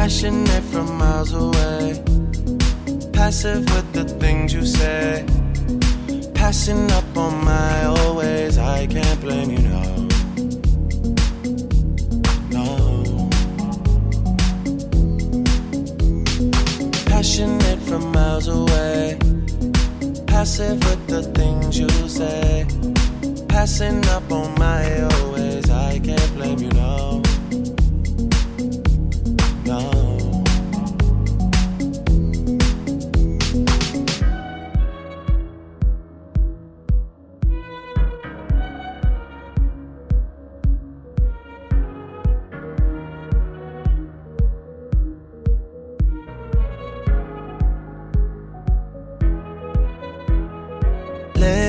Passionate from miles away, passive with the things you say. Passing up on my always, I can't blame you, no. No. Passionate from miles away, passive with the things you say. Passing up on my always, I can't blame you. No.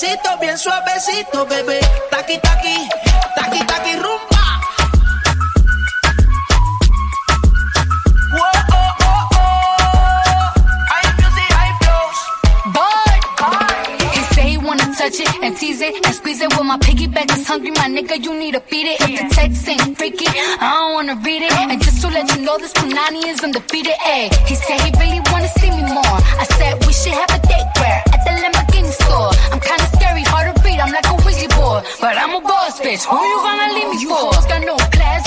Besito bien suavecito, bebé. Taqui taqui, taqui taqui rumba. Touch it and tease it and squeeze it. Well, my piggyback is hungry, my nigga. You need to feed it. If the text ain't freaky, I don't wanna read it. And just to let you know, this Punani is undefeated. Ayy, he said he really wanna see me bitch. Who you gonna leave me for? You Hoes got no class,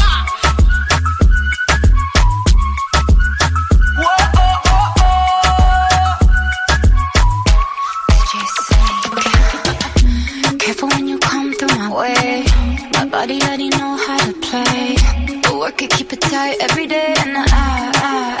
Careful when you come through my way. My body already know how to play. The work it, keep it tight every day. And I, I,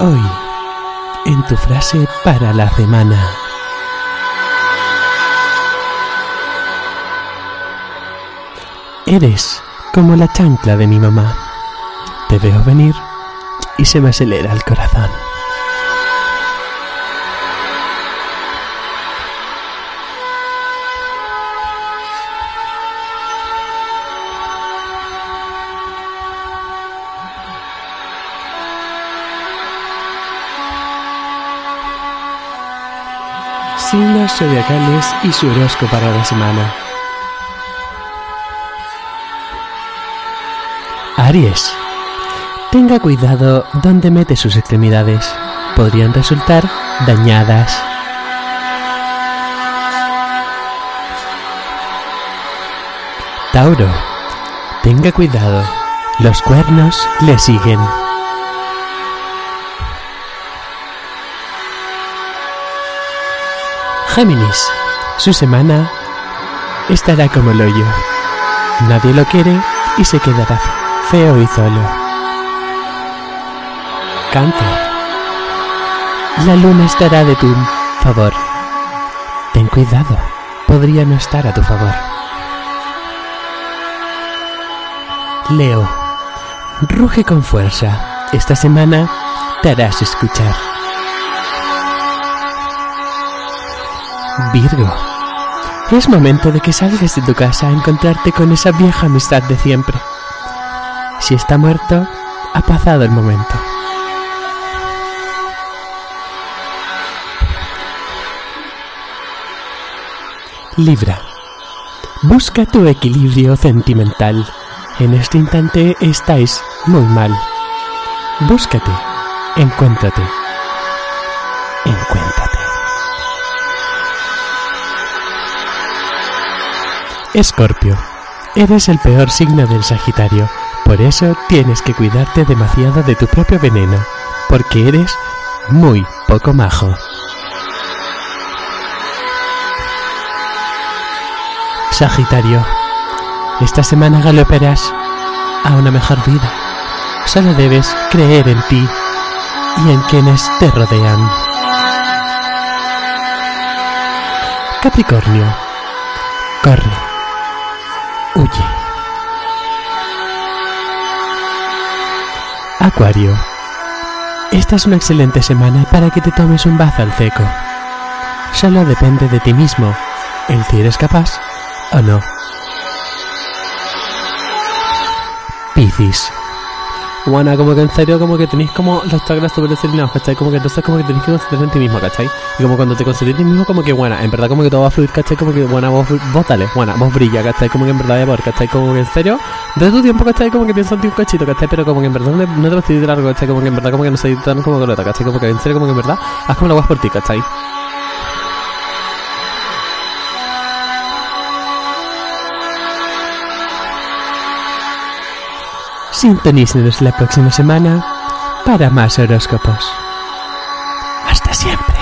Hoy, en tu frase para la semana. Eres como la chancla de mi mamá. Te veo venir y se me acelera el corazón. Signos zodiacales y su horóscopo para la semana. Aries. Tenga cuidado donde mete sus extremidades. Podrían resultar dañadas. Tauro. Tenga cuidado. Los cuernos le siguen. Géminis, su semana estará como el hoyo. Nadie lo quiere y se quedará feo y solo. Cáncer. La luna estará de tu favor. Ten cuidado, podría no estar a tu favor. Leo. Ruge con fuerza. Esta semana te harás escuchar. Virgo. Es momento de que salgas de tu casa a encontrarte con esa vieja amistad de siempre. Si está muerto, ha pasado el momento. Libra. Busca tu equilibrio sentimental. En este instante estáis muy mal. Búscate, encuéntrate, encuéntrate. Escorpio, eres el peor signo del Sagitario, por eso tienes que cuidarte demasiado de tu propio veneno, porque eres muy poco majo. Sagitario, esta semana galoperás a una mejor vida. Solo debes creer en ti y en quienes te rodean. Capricornio, Acuario, esta es una excelente semana para que te tomes un bazo al seco. Solo depende de ti mismo el si eres capaz o no. Piscis. Bueno, como que en serio, como que tenéis como los chakras súper determinados, ¿cachai? Como que entonces como que tenéis que concentrar en ti mismo, ¿cachai? Y como cuando te concentras en ti mismo, como que, bueno, en verdad como que todo va a fluir, ¿cachai? Como que, bueno, vos, vos dale, bueno, vos brilla, ¿cachai? Como que en verdad hay amor, ¿cachai? Como que en serio, de tu tiempo, ¿cachai? Como que pienso en ti un cachito, ¿cachai? Pero como que en verdad no, te lo estoy de largo, ¿cachai? Como que en verdad como que no soy tan como colota, ¿cachai? Como que en serio, como que en verdad, haz como la guas por ti, ¿cachai? Sintonícenos la próxima semana para más horóscopos. Hasta siempre.